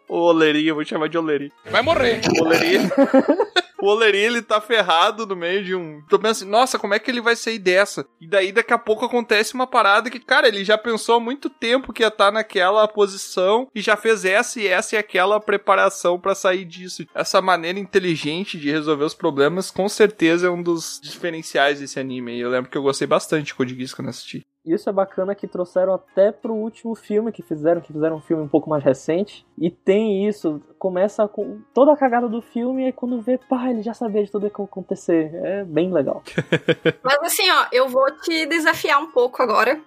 S3: O, Oleri, eu vou chamar de Oleri.
S2: Vai morrer.
S3: O Oleri. O Oleri, ele tá ferrado no meio de um. Tu pensa assim, nossa, como é que ele vai sair dessa? E daí, daqui a pouco, acontece uma parada que, cara, ele já pensou há muito tempo que ia estar naquela posição e já fez essa e essa e aquela preparação pra sair disso. Essa maneira inteligente de resolver os problemas, com certeza, é um dos diferenciais desse anime. Eu lembro que eu gostei bastante de Code Geass quando assisti.
S8: Isso é bacana que trouxeram até pro último filme que fizeram, que fizeram um filme um pouco mais recente. E tem isso, começa com toda a cagada do filme e quando vê, pá, ele já sabia de tudo que ia acontecer. É bem legal.
S4: Mas assim, ó, eu vou te desafiar um pouco agora.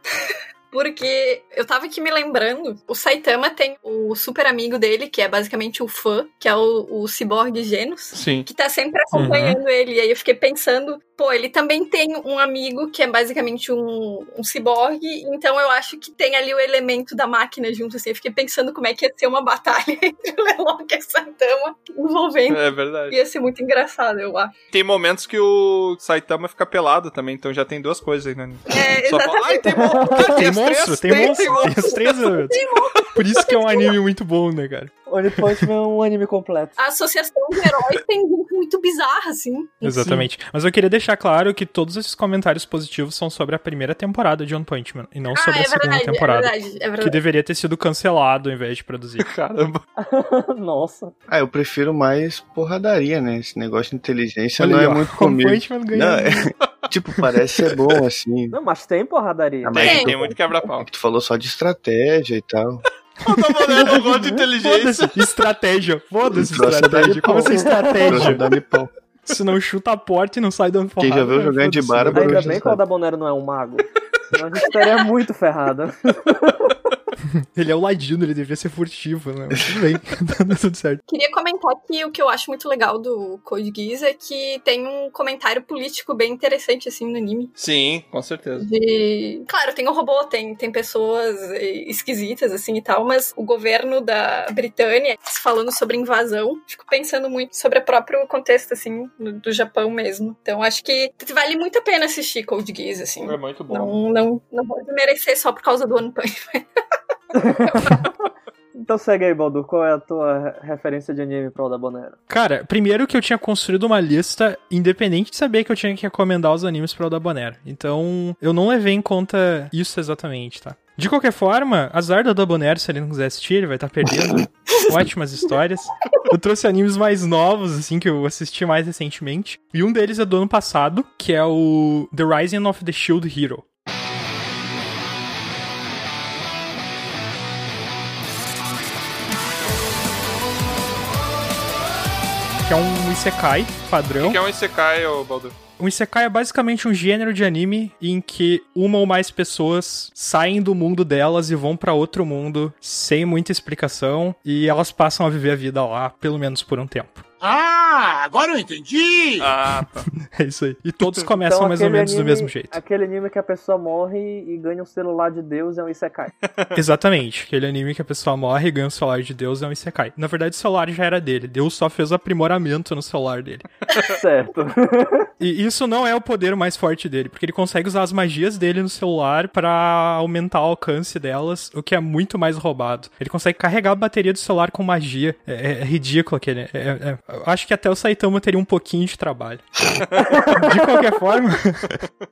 S4: Porque eu tava aqui me lembrando, o Saitama tem o super amigo dele, que é basicamente o fã, que é o, o Cyborg Genos,
S3: Sim.
S4: que tá sempre acompanhando ele. E aí eu fiquei pensando, pô, ele também tem um amigo que é basicamente um, um ciborgue, então eu acho que tem ali o elemento da máquina junto, assim. Eu fiquei pensando como é que ia ser uma batalha entre o Lelouch e o Saitama envolvendo.
S3: É verdade.
S4: Ia ser muito engraçado, eu acho.
S3: Tem momentos que o Saitama fica pelado também, então já tem duas coisas aí, né?
S4: É,
S3: Só fala, ai, tem, mon-
S7: Tem
S3: tem
S7: monstro, tem monstro, tem os três elementos. Por isso que é um anime muito bom, né, cara?
S8: One Punch Man é um anime completo.
S4: A associação de heróis tem gente muito bizarra, assim.
S7: Exatamente. Mas eu queria deixar claro que todos esses comentários positivos são sobre a primeira temporada de One Punch Man e não
S4: Ah,
S7: sobre
S4: é
S7: a segunda
S4: verdade, é
S7: temporada.
S4: verdade, é
S7: Que
S4: verdade.
S7: deveria ter sido cancelado ao invés de produzir.
S3: Caramba.
S8: Nossa.
S5: Ah, eu prefiro mais porradaria, né? Esse negócio de inteligência
S7: Olha
S5: não
S7: aí,
S5: é
S7: ó,
S5: muito
S7: One
S5: comigo.
S7: Punch Man ganhou.
S5: Não, é- tipo, parece ser bom, assim.
S8: Não, mas tem porradaria.
S5: Ah, mas
S3: Tem,
S5: tu-
S3: tem muito quebra-pau.
S5: Tu falou só de estratégia e tal.
S3: Eu tô falando, eu gosto de inteligência.
S7: Foda-se, estratégia. Foda-se, estratégia. Como assim estratégia? Se não chuta a porta e não sai dando porrada.
S5: Quem já viu
S7: né?
S5: jogando de. Bárbaro
S8: Ainda bem que o. Aldabonero não é um mago. Senão a gente estaria muito ferrado.
S7: Ele é o ladino, ele devia ser furtivo, né? Mas Tudo bem, tá tudo certo.
S4: Queria comentar que o que eu acho muito legal do Code Geass é que tem um comentário político bem interessante, assim, no anime.
S3: Sim, com certeza.
S4: De... Claro, tem o robô, tem, tem pessoas eh, esquisitas, assim, e tal, mas o governo da Britânia, falando sobre invasão, fico pensando muito sobre o próprio contexto, assim, do, do Japão mesmo. Então, acho que vale muito a pena assistir Code Geass, assim.
S3: É muito bom.
S4: Não, não, não vou desmerecer só por causa do One Punch Man.
S8: Então segue aí, Baldur. Qual é a tua referência de anime pro Aldabonero?
S7: Cara, primeiro que eu tinha construído uma lista independente de saber que eu tinha que recomendar os animes pra Aldabonero. Então, eu não levei em conta isso exatamente, tá? De qualquer forma, azar da Dabonero se ele não quiser assistir, ele vai estar perdendo ótimas histórias. Eu trouxe animes mais novos, assim, que eu assisti mais recentemente. E um deles é do ano passado, que é o The Rising of the Shield Hero. Que é um Isekai padrão.
S3: O que é um Isekai, ô Baldur?
S7: Um Isekai é basicamente um gênero de anime em que uma ou mais pessoas saem do mundo delas e vão pra outro mundo sem muita explicação e elas passam a viver a vida lá, pelo menos por um tempo.
S2: Ah, agora eu entendi!
S3: Ah, tá.
S7: É isso aí. E todos começam
S8: Então,
S7: mais ou menos do
S8: anime-
S7: mesmo jeito.
S8: Aquele anime que a pessoa morre e ganha um celular de Deus é um Isekai.
S7: Exatamente. Aquele anime que a pessoa morre e ganha o celular de Deus é um Isekai. Na verdade, o celular já era dele. Deus só fez aprimoramento no celular dele.
S8: certo.
S7: E isso não é o poder mais forte dele, porque ele consegue usar as magias dele no celular pra aumentar o alcance delas, o que é muito mais roubado. Ele consegue carregar a bateria do celular com magia. É, é- ridículo aquele. é- é- é- acho que até o Saitama teria um pouquinho de trabalho. de qualquer forma,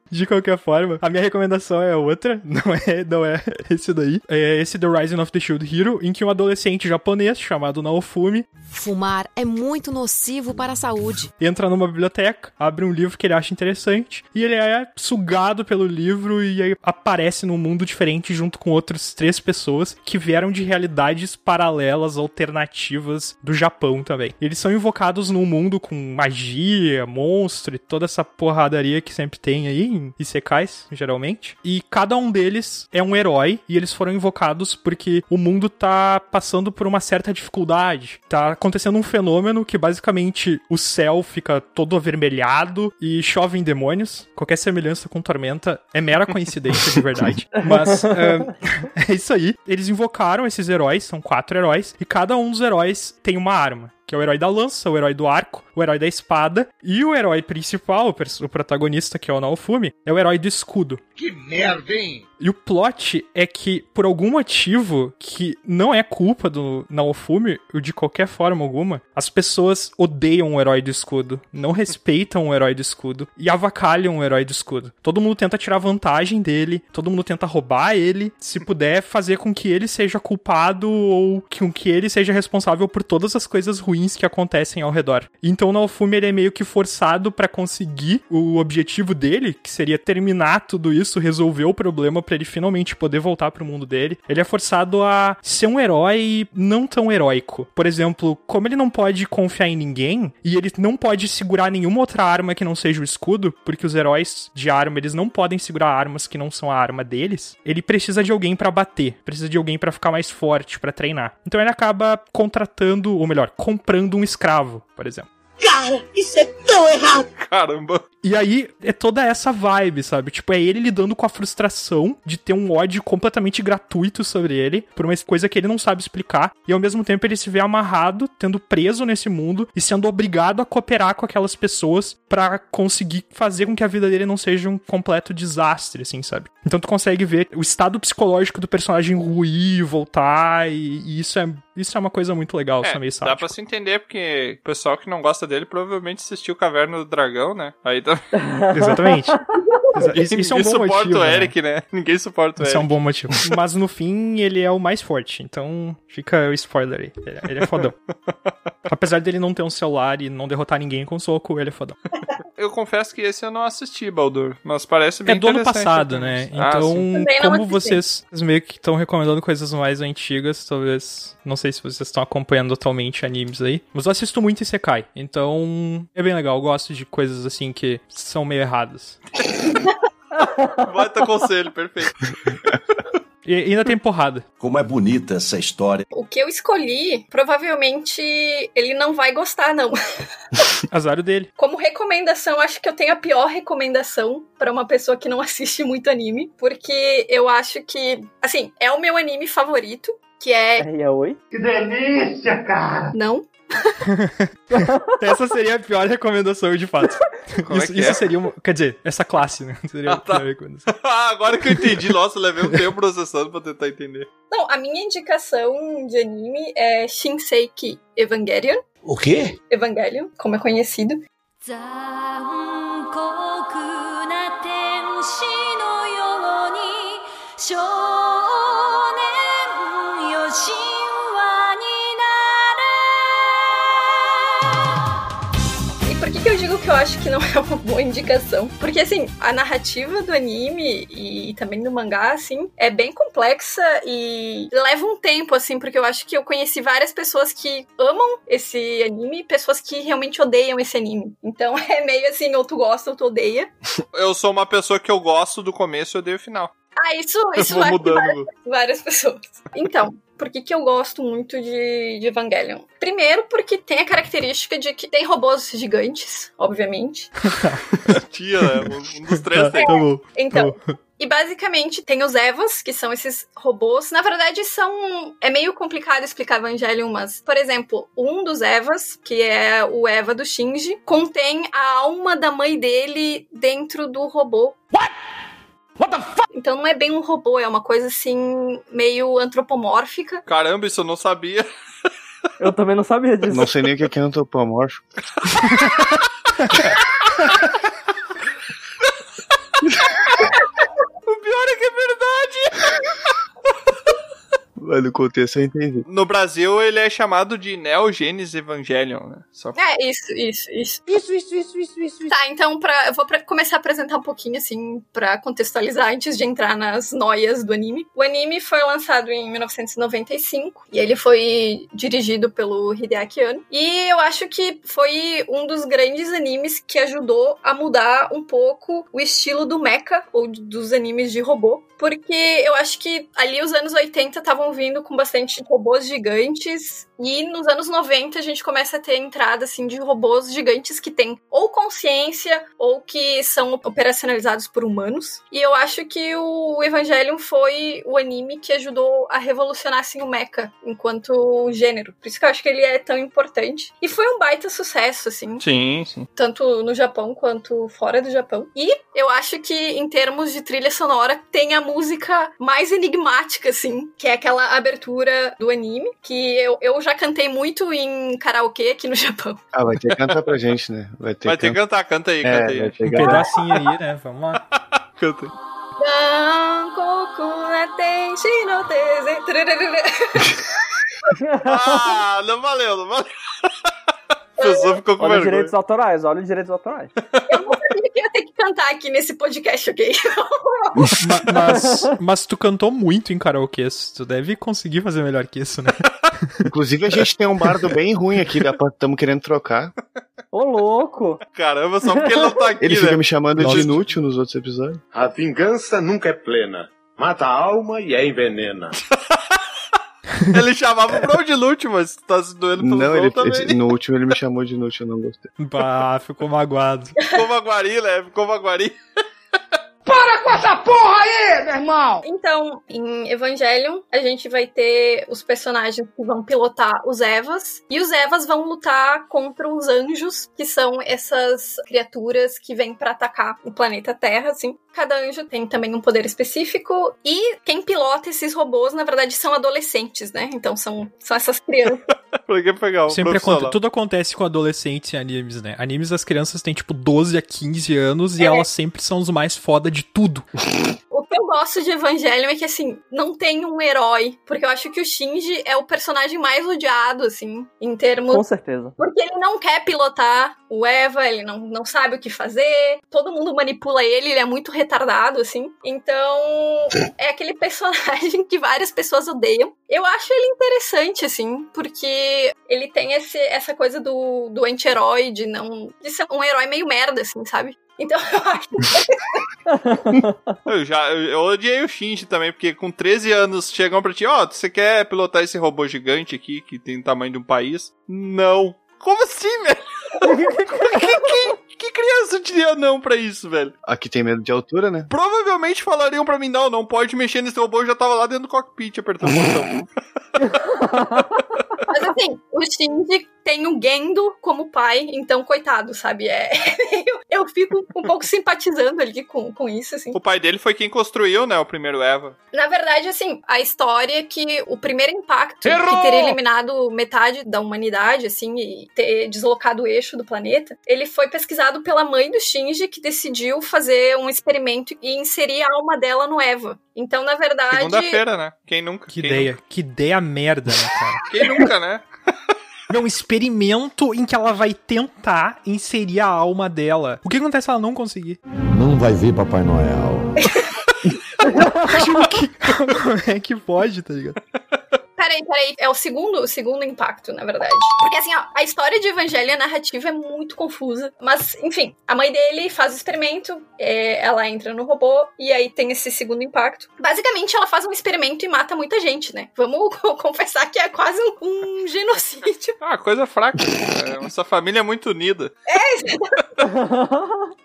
S7: de qualquer forma, a minha recomendação é outra, não é, não é esse daí. É esse The Rising of the Shield Hero, em que um adolescente japonês chamado Naofumi
S11: Fumar é muito nocivo para a saúde.
S7: entra numa biblioteca, abre um livro que ele acha interessante e ele é sugado pelo livro e aí aparece num mundo diferente junto com outras três pessoas que vieram de realidades paralelas, alternativas do Japão também. Eles são invocados num mundo com magia, monstro e toda essa porradaria que sempre tem aí em Isekais, geralmente. E cada um deles é um herói e eles foram invocados porque o mundo tá passando por uma certa dificuldade. Tá acontecendo um fenômeno que basicamente o céu fica todo avermelhado e chovem demônios. Qualquer semelhança com Tormenta é mera coincidência de verdade. Mas é, é isso aí. Eles invocaram esses heróis, são quatro heróis, e cada um dos heróis tem uma arma. Que é o herói da lança, o herói do arco, o herói da espada. E o herói principal, o protagonista, que é o Naofumi, é o herói do escudo.
S2: Que merda, hein?
S7: E o plot é que, por algum motivo que não é culpa do Naofumi, ou de qualquer forma alguma, as pessoas odeiam o herói do escudo, não respeitam o herói do escudo e avacalham o herói do escudo. Todo mundo tenta tirar vantagem dele, todo mundo tenta roubar ele, se puder fazer com que ele seja culpado ou com que ele seja responsável por todas as coisas ruins que acontecem ao redor. Então o Naofumi ele é meio que forçado pra conseguir o objetivo dele, que seria terminar tudo isso, resolver o problema pra ele finalmente poder voltar pro mundo dele. Ele é forçado a ser um herói não tão heróico. Por exemplo, como ele não pode confiar em ninguém e ele não pode segurar nenhuma outra arma que não seja o escudo, porque os heróis de arma eles não podem segurar armas que não são a arma deles. Ele precisa de alguém pra bater, precisa de alguém pra ficar mais forte, pra treinar. Então ele acaba contratando, ou melhor, comprando um escravo, por exemplo.
S2: Cara, isso é tão errado!
S3: Caramba!
S7: E aí é toda essa vibe, sabe? Tipo, é ele lidando com a frustração de ter um ódio completamente gratuito sobre ele, por uma coisa que ele não sabe explicar, e ao mesmo tempo ele se vê amarrado, tendo preso nesse mundo e sendo obrigado a cooperar com aquelas pessoas pra conseguir fazer com que a vida dele não seja um completo desastre, assim, sabe? Então tu consegue ver o estado psicológico do personagem ruir, voltar, e, e isso é isso é uma coisa muito legal, é meio
S3: dá pra se entender, porque o pessoal que não gosta dele provavelmente assistiu Caverna do Dragão, né? Aí tá...
S7: Exatamente. Exa- Isso, isso é um
S3: Ninguém
S7: bom
S3: suporta
S7: motivo.
S3: o
S7: né?
S3: Eric, né? Ninguém suporta o
S7: Esse
S3: Eric.
S7: é um bom motivo. Mas no fim, ele é o mais forte. Então, fica o spoiler aí. Ele, ele é fodão. Apesar dele não ter um celular e não derrotar ninguém com soco, ele é fodão.
S3: Eu confesso que esse eu não assisti, Baldur. Mas parece bem
S7: É do ano passado, né?
S3: Ah,
S7: Então,
S4: não
S7: como vocês meio que estão recomendando coisas mais antigas, talvez. Não sei se vocês estão acompanhando atualmente animes aí. Mas eu assisto muito Isekai. Então, é bem legal. Eu gosto de coisas assim que são meio erradas.
S3: Baita conselho, perfeito.
S7: E ainda tem porrada.
S12: Como é bonita essa história.
S4: O que eu escolhi, provavelmente ele não vai gostar, não.
S7: Azar dele.
S4: Como recomendação, acho que eu tenho a pior recomendação pra uma pessoa que não assiste muito anime, porque eu acho que, assim, é o meu anime favorito, que é.
S8: É oi?
S2: Que delícia, cara!
S4: Não.
S7: essa seria a pior recomendação de fato.
S3: Como
S7: isso,
S3: é
S7: isso
S3: é?
S7: seria uma. Quer dizer, essa classe, né? Seria
S3: ah, tá. Ah, agora que eu entendi, nossa, levei um tempo processando pra tentar entender.
S4: Não, a minha indicação de anime é Shinseiki Evangelion.
S2: O quê?
S4: Evangelion, como é conhecido.
S11: Zankoku na tenshi no you
S4: ni que eu acho que não é uma boa indicação. Porque, assim, a narrativa do anime e também do mangá, assim, é bem complexa e leva um tempo, assim, porque eu acho que eu conheci várias pessoas que amam esse anime e pessoas que realmente odeiam esse anime. Então é meio assim, ou tu gosta ou tu odeia.
S3: Eu sou uma pessoa que eu gosto do começo e odeio o final.
S4: Ah, isso, isso vai várias, várias pessoas. Então, por que, que eu gosto muito de, de Evangelion? Primeiro, porque tem a característica de que tem robôs gigantes, obviamente.
S3: Tia, né? Um dos três tem.
S7: Tá bom.
S4: Então,
S7: Tá bom.
S4: e basicamente tem os Evas, que são esses robôs. Na verdade, são. É meio complicado explicar Evangelion, mas, por exemplo, um dos Evas, que é o Eva do Shinji, contém a alma da mãe dele dentro do robô. What? What the fuck? Então não é bem um robô, é uma coisa assim, meio antropomórfica.
S3: Caramba, isso eu não sabia.
S8: Eu também não sabia disso.
S5: Não sei nem o que é que é antropomórfico. Mas no contexto eu entendi.
S3: No Brasil, ele é chamado de Neo Genesis Evangelion, né? Só...
S4: É, isso, isso, isso.
S9: Isso, isso, isso, isso, isso.
S4: Tá, então pra, eu vou pra começar a apresentar um pouquinho, assim, pra contextualizar antes de entrar nas noias do anime. O anime foi lançado em 1995 e ele foi dirigido pelo Hideaki Anno. E eu acho que foi um dos grandes animes que ajudou a mudar um pouco o estilo do mecha, ou dos animes de robô. Porque eu acho que ali os anos 80 estavam vindo com bastante robôs gigantes. E nos anos 90 a gente começa a ter entrada assim de robôs gigantes que têm ou consciência ou que são operacionalizados por humanos. E eu acho que o Evangelion foi o anime que ajudou a revolucionar assim o mecha enquanto gênero. Por isso que eu acho que ele é tão importante. E foi um baita sucesso assim,
S3: Sim, sim.
S4: tanto no Japão quanto fora do Japão. E eu acho que em termos de trilha sonora tem a música mais enigmática assim, que é aquela abertura do anime, que eu, eu já cantei muito em karaokê aqui no Japão.
S5: Ah, vai ter que cantar pra gente, né? Vai ter,
S3: Vai ter que
S5: can-
S3: cantar, canta aí,
S5: É,
S3: canta aí.
S7: Um pedacinho aí, né? Vamos lá.
S3: Canta aí. Ah, não valeu, não valeu. A pessoa ficou com
S8: Olha os
S3: vergonha.
S8: direitos autorais, olha os direitos autorais.
S4: Eu não sabia que ia ter que cantar aqui nesse podcast, ok?
S7: Ma- mas, mas tu cantou muito em karaokê. Tu deve conseguir fazer melhor que isso, né?
S5: Inclusive, a gente tem um bardo bem ruim aqui, estamos querendo trocar.
S8: Ô, louco!
S3: Caramba, só porque ele não tá aqui,
S5: Ele
S3: né?
S5: fica me chamando
S7: Nossa.
S5: de inútil nos outros episódios.
S13: A vingança nunca é plena. Mata a alma e a envenena.
S3: Ele chamava o Bro de inútil, mas tá se doendo pelo
S5: Não, ele,
S3: também.
S5: esse- no último ele me chamou de inútil, eu não gostei.
S7: Bah, ficou magoado.
S3: Ficou Maguari, né? Ficou Maguari.
S9: Para com essa porra aí, meu irmão!
S4: Então, em Evangelion, a gente vai ter os personagens que vão pilotar os Evas, e os Evas vão lutar contra os anjos, que são essas criaturas que vêm pra atacar o planeta Terra, assim. Cada anjo tem também um poder específico, e quem pilota esses robôs, na verdade, são adolescentes, né? Então são, são essas crianças.
S3: Pra que pegar
S7: Sempre
S3: profissional?
S7: aconte- tudo acontece com adolescentes em animes, né? Animes as crianças têm tipo 12 a 15 anos e
S4: É.
S7: elas sempre são os mais foda de tudo.
S4: O que eu gosto de Evangelion é que, assim, não tem um herói. Porque eu acho que o Shinji é o personagem mais odiado, assim, em termos.
S8: Com certeza.
S4: Porque ele não quer pilotar o Eva, ele não, não sabe o que fazer, todo mundo manipula ele, ele é muito retardado, assim. Então, é aquele personagem que várias pessoas odeiam. Eu acho ele interessante, assim, porque ele tem esse, essa coisa do, do anti-herói, de não. de ser um herói meio merda, assim, sabe? Então eu acho.
S3: Eu já eu, eu odiei o Shinji também, porque com 13 anos chegam pra ti, ó, você quer pilotar esse robô gigante aqui, que tem o tamanho de um país? Não. Como assim, velho? que, que- que criança diria não pra isso, velho?
S5: Aqui tem medo de altura, né?
S3: Provavelmente falariam pra mim, não, não pode mexer nesse robô, eu já tava lá dentro do cockpit apertando o botão.
S4: Mas assim, o Shinji tem o Gendo como pai, então coitado, sabe? É, eu, eu fico um pouco simpatizando ali com, com isso, assim.
S3: O pai dele foi quem construiu, né, o primeiro Eva.
S4: Na verdade, assim, a história é que o primeiro impacto
S9: Errou!
S4: que teria eliminado metade da humanidade, assim, e ter deslocado o eixo do planeta, ele foi pesquisado pela mãe do Shinji, que decidiu fazer um experimento e inserir a alma dela no Eva. Então, na verdade.
S3: Segunda-feira, né? Quem nunca?
S7: Que
S3: Quem
S7: ideia, que ideia merda, né, cara?
S3: nunca? Quem nunca, né?
S7: É um experimento em que ela vai tentar inserir a alma dela. O que acontece se ela não conseguir?
S12: Não vai ver Papai Noel.
S7: Como é que pode, tá ligado?
S4: Peraí, peraí. É o segundo, o segundo impacto, na verdade. Porque assim, ó, a história de Evangelho, a narrativa é muito confusa. Mas, enfim, a mãe dele faz o experimento, é, ela entra no robô, e aí tem esse segundo impacto. Basicamente, ela faz um experimento e mata muita gente, né? Vamos confessar que é quase um, um genocídio.
S3: Ah, coisa fraca. É, essa família é muito unida.
S4: É,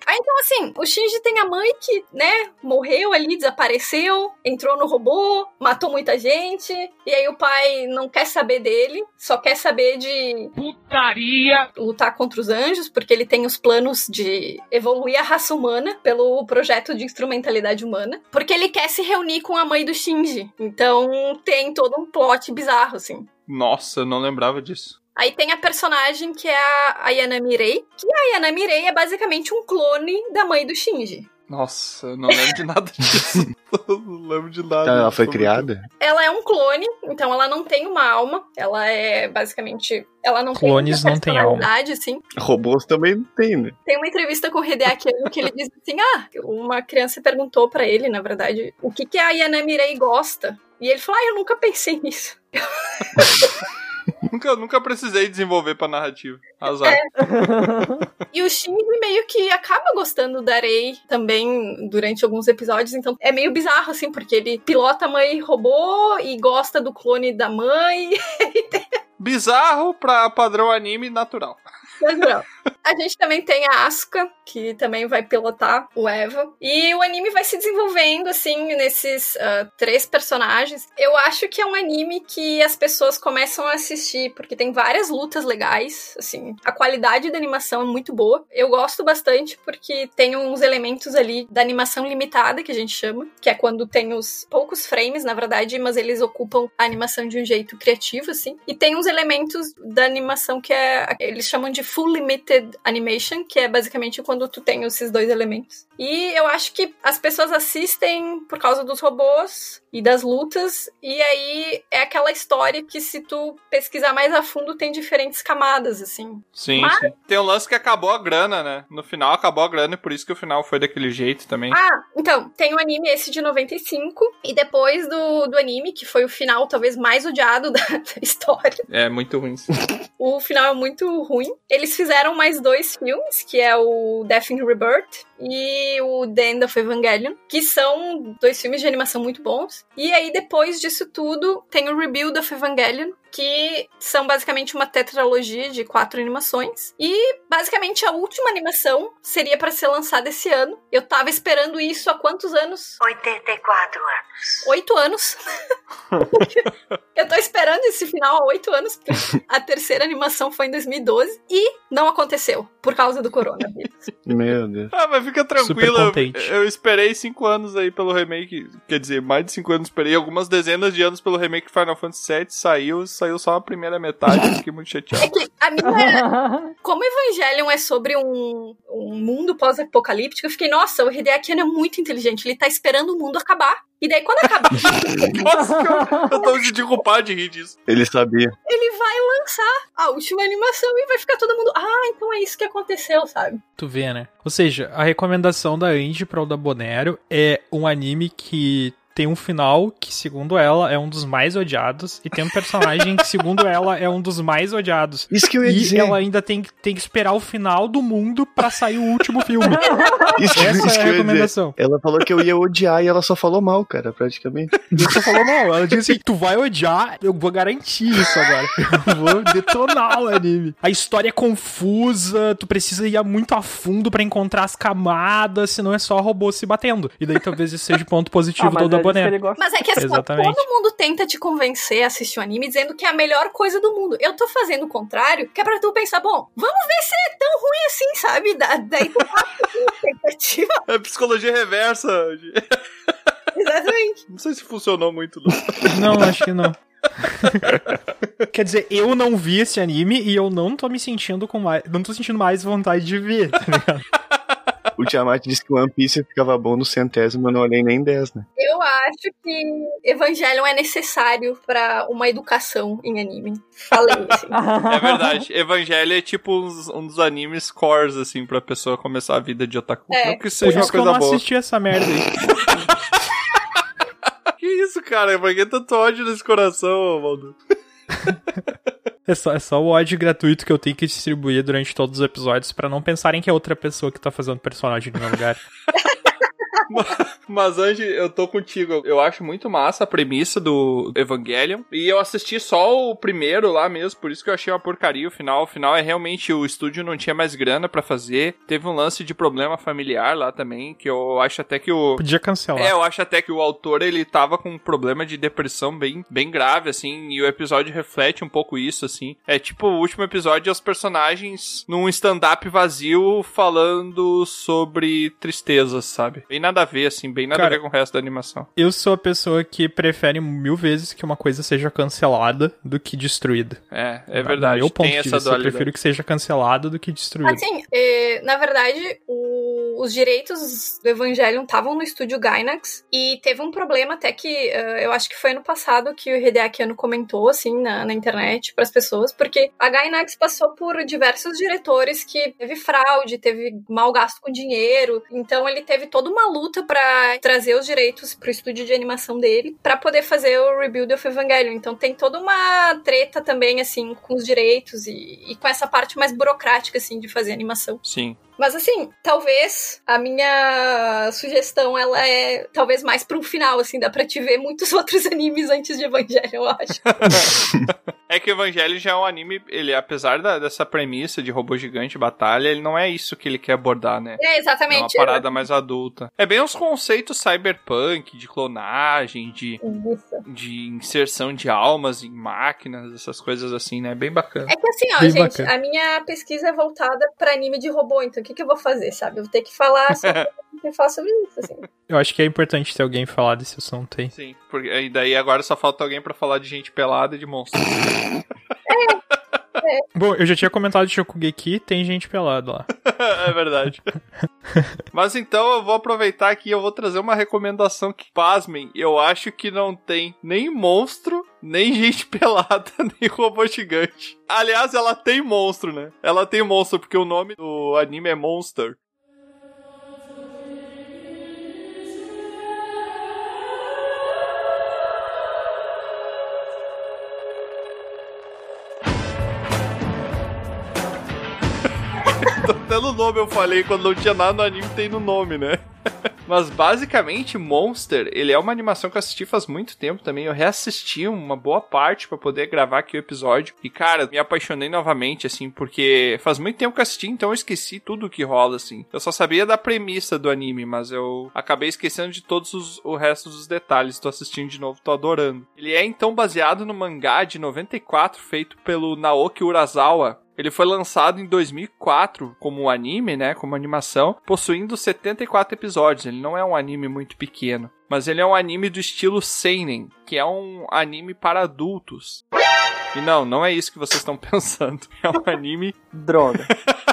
S4: Aí então, assim, o Shinji tem a mãe que, né, morreu ali, desapareceu, entrou no robô, matou muita gente, e aí o pai não quer saber dele, só quer saber de
S9: Putaria!
S4: lutar contra os anjos, porque ele tem os planos de evoluir a raça humana pelo projeto de instrumentalidade humana, porque ele quer se reunir com a mãe do Shinji. Então tem todo um plot bizarro, assim.
S3: Nossa, eu não lembrava disso.
S4: Aí tem a personagem que é a Ayana Mirei, que a Ayana Mirei é basicamente um clone da mãe do Shinji.
S3: Nossa, eu não lembro de nada disso. não lembro de nada.
S5: Então, ela foi criada?
S4: Ela é um clone, então ela não tem uma alma. Ela é basicamente. Ela não
S7: Clones
S4: tem
S7: não têm alma.
S4: assim.
S5: Robôs também não tem, né?
S4: Tem uma entrevista com o Hideaki que ele diz assim: ah, uma criança perguntou pra ele, na verdade, o que, que a Yana Mirei gosta. E ele falou: ah, eu nunca pensei nisso.
S3: Nunca, nunca precisei desenvolver pra narrativa. Azar.
S4: É. E o Shinji meio que acaba gostando da Rei também durante alguns episódios, então é meio bizarro, assim, porque ele pilota a mãe robô e gosta do clone da mãe.
S3: Bizarro pra padrão anime natural.
S4: Mas. A gente também tem a Asuka, que também vai pilotar o Eva. E o anime vai se desenvolvendo, assim, nesses ah, três personagens. Eu acho que é um anime que as pessoas começam a assistir, porque tem várias lutas legais, assim. A qualidade da animação é muito boa. Eu gosto bastante, porque tem uns elementos ali da animação limitada, que a gente chama, que é quando tem os poucos frames, na verdade, mas eles ocupam a animação de um jeito criativo, assim. E tem uns elementos da animação que é. Eles chamam de Full Limited Animation, que é basicamente quando tu tem esses dois elementos. E eu acho que as pessoas assistem por causa dos robôs e das lutas, e aí é aquela história que se tu pesquisar mais a fundo tem diferentes camadas, assim.
S3: Sim,
S4: Mas-
S3: sim. Tem um lance que acabou a grana, né? No final acabou a grana e por isso que o final foi daquele jeito também.
S4: Ah, então, tem o anime esse de 95, e depois do, do anime, que foi o final talvez mais odiado da, da história,
S3: É muito ruim. sim.
S4: o final é muito ruim. Eles fizeram mais dois filmes, que é o Death in Rebirth e o The End of Evangelion, que são dois filmes de animação muito bons. E aí, depois disso tudo, tem o Rebuild of Evangelion, que são basicamente uma tetralogia de quatro animações. E, basicamente, a última animação seria para ser lançada esse ano. Eu tava esperando isso há quantos anos?
S14: 84 anos.
S4: Oito anos. Eu tô esperando esse final há oito anos, porque a terceira animação foi em 2012 e não aconteceu por causa do coronavírus.
S5: Meu Deus.
S3: Ah, mas fica
S7: Super
S3: tranquilo. eu-
S7: contente.
S3: Eu esperei cinco anos aí pelo remake. Quer dizer, mais de cinco anos esperei. Algumas dezenas de anos pelo remake de Final Fantasy VII. Saiu, saiu só a primeira metade. eu Fiquei muito chateado.
S4: A minha. Como Evangelion é sobre um, um mundo pós-apocalíptico, eu fiquei, nossa, o Hideaki é muito inteligente, ele tá esperando o mundo acabar. E daí, quando acabar,
S3: Nossa, eu, eu tô me sentindo culpado de rir disso.
S5: Ele sabia.
S4: ele vai lançar a última animação e vai ficar todo mundo. Ah, então é isso que aconteceu, sabe?
S7: Tu vê, né? Ou seja, a recomendação da Angie para o da Bonero é um anime que tem um final que, segundo ela, é um dos mais odiados, e tem um personagem que, segundo ela, é um dos mais odiados.
S5: Isso que eu ia
S7: e
S5: dizer.
S7: ela ainda tem, que- tem que esperar o final do mundo pra sair o último filme.
S5: Isso,
S7: Essa
S5: isso
S7: é
S5: que
S7: a recomendação.
S5: Ela falou que eu ia odiar e ela só falou mal, cara, praticamente.
S7: E você falou, não, ela disse assim, tu vai odiar, eu vou garantir isso agora. Eu vou detonar o anime. A história é confusa, tu precisa ir muito a fundo pra encontrar as camadas, senão é só robô se batendo. E daí talvez esse seja o ponto positivo
S8: Ah,
S7: do
S8: é ele gosta.
S4: Mas é que assim,
S7: Exatamente.
S4: todo mundo tenta te convencer a assistir o anime dizendo que é a melhor coisa do mundo. Eu tô fazendo o contrário, que é pra tu pensar, bom, vamos ver se é tão ruim assim, sabe? Da, daí tu expectativa.
S3: É psicologia reversa.
S4: Exatamente.
S3: Não sei se funcionou muito. Não.
S7: Não, acho que não. Quer dizer, eu não vi esse anime e eu não tô me sentindo com mais. Não tô sentindo mais vontade de ver, tá ligado?
S5: O Tiamat disse que o One Piece ficava bom no centésimo, eu não olhei nem 10, né?
S4: Eu acho que Evangelion é necessário pra uma educação em anime. Falei, assim.
S3: É verdade. Evangelho é tipo uns- um dos animes cores, assim, pra pessoa começar a vida de otaku.
S4: É.
S3: Não que
S7: Por
S3: seja uma
S7: isso que eu
S3: coisa
S7: não
S3: boa.
S7: assisti essa merda aí.
S3: Que isso, cara? Por que tanto ódio nesse coração, Valdo?
S7: É só, é só o ódio gratuito que eu tenho que distribuir durante todos os episódios pra não pensarem que é outra pessoa que tá fazendo personagem no meu lugar.
S3: Mas, Anji, eu tô contigo. Eu acho muito massa a premissa do Evangelion. E eu assisti só o primeiro lá mesmo, por isso que eu achei uma porcaria o final. O final é realmente o estúdio não tinha mais grana pra fazer. Teve um lance de problema familiar lá também, que eu acho até que o.
S7: Podia cancelar.
S3: É, eu acho até que o autor ele tava com um problema de depressão bem, bem grave, assim, e o episódio reflete um pouco isso, assim. É tipo o último episódio, os personagens num stand-up vazio falando sobre tristezas, sabe? Bem nada a ver, assim, bem nada
S7: Cara,
S3: a ver com o resto da animação.
S7: Eu sou a pessoa que prefere mil vezes que uma coisa seja cancelada do que destruída.
S3: É, é
S7: Do
S3: verdade.
S7: meu ponto
S3: Tem
S7: de
S3: essa
S7: vista, eu prefiro que seja cancelada do que destruída.
S4: Assim, eh, na verdade, o- os direitos do Evangelion estavam no estúdio Gainax e teve um problema até que eh, eu acho que foi ano passado que o Hideaki Anno comentou assim na, na internet para as pessoas, porque a Gainax passou por diversos diretores que teve fraude, teve mau gasto com dinheiro, então ele teve toda uma luta para trazer os direitos pro estúdio de animação dele para poder fazer o rebuild of Evangelion. Então tem toda uma treta também assim com os direitos e, e com essa parte mais burocrática assim de fazer animação.
S3: Sim.
S4: Mas assim, talvez a minha sugestão ela é talvez mais pro final, assim, dá pra te ver muitos outros animes antes de Evangelho, eu acho.
S3: É que o Evangelho já é um anime, ele, apesar da- dessa premissa de robô gigante batalha, ele não é isso que ele quer abordar, né?
S4: É, exatamente.
S3: É uma parada mais adulta. É bem os conceitos cyberpunk, de clonagem, de, de inserção de almas em máquinas, essas coisas assim, né? Bem bacana.
S4: É que assim, ó,
S3: Bem
S4: gente,
S3: bacana.
S4: a minha pesquisa é voltada pra anime de robô, então que, que eu vou fazer, sabe? Eu vou ter que falar sobre, falar sobre isso, assim.
S7: Eu acho que é importante ter alguém falar desse assunto aí.
S3: Sim, porque e daí agora só falta alguém pra falar de gente pelada e de
S7: Bom, eu já tinha comentado de Shokugeki, tem gente pelada lá.
S3: é verdade. Mas então eu vou aproveitar aqui e eu vou trazer uma recomendação que, pasmem, eu acho que não tem nem monstro, nem gente pelada, nem robô gigante. Aliás, ela tem monstro, né? Ela tem monstro, porque o nome do anime é Monster. Até no nome eu falei, quando não tinha nada no anime, tem no nome, né? Mas basicamente, Monster, ele é uma animação que eu assisti faz muito tempo também. Eu reassisti uma boa parte pra poder gravar aqui o episódio. E, cara, me apaixonei novamente, assim, porque faz muito tempo que eu assisti, então eu esqueci tudo que rola, assim. Eu só sabia da premissa do anime, mas eu acabei esquecendo de todos os, o resto dos detalhes. Tô assistindo de novo, tô adorando. Ele é então baseado no mangá de 94, feito pelo Naoki Urasawa, ele foi lançado em 2004 como anime, né, como animação, possuindo 74 episódios. Ele não é um anime muito pequeno, mas ele é um anime do estilo seinen, que é um anime para adultos. E não, não é isso que vocês estão pensando. É um anime
S8: Droga.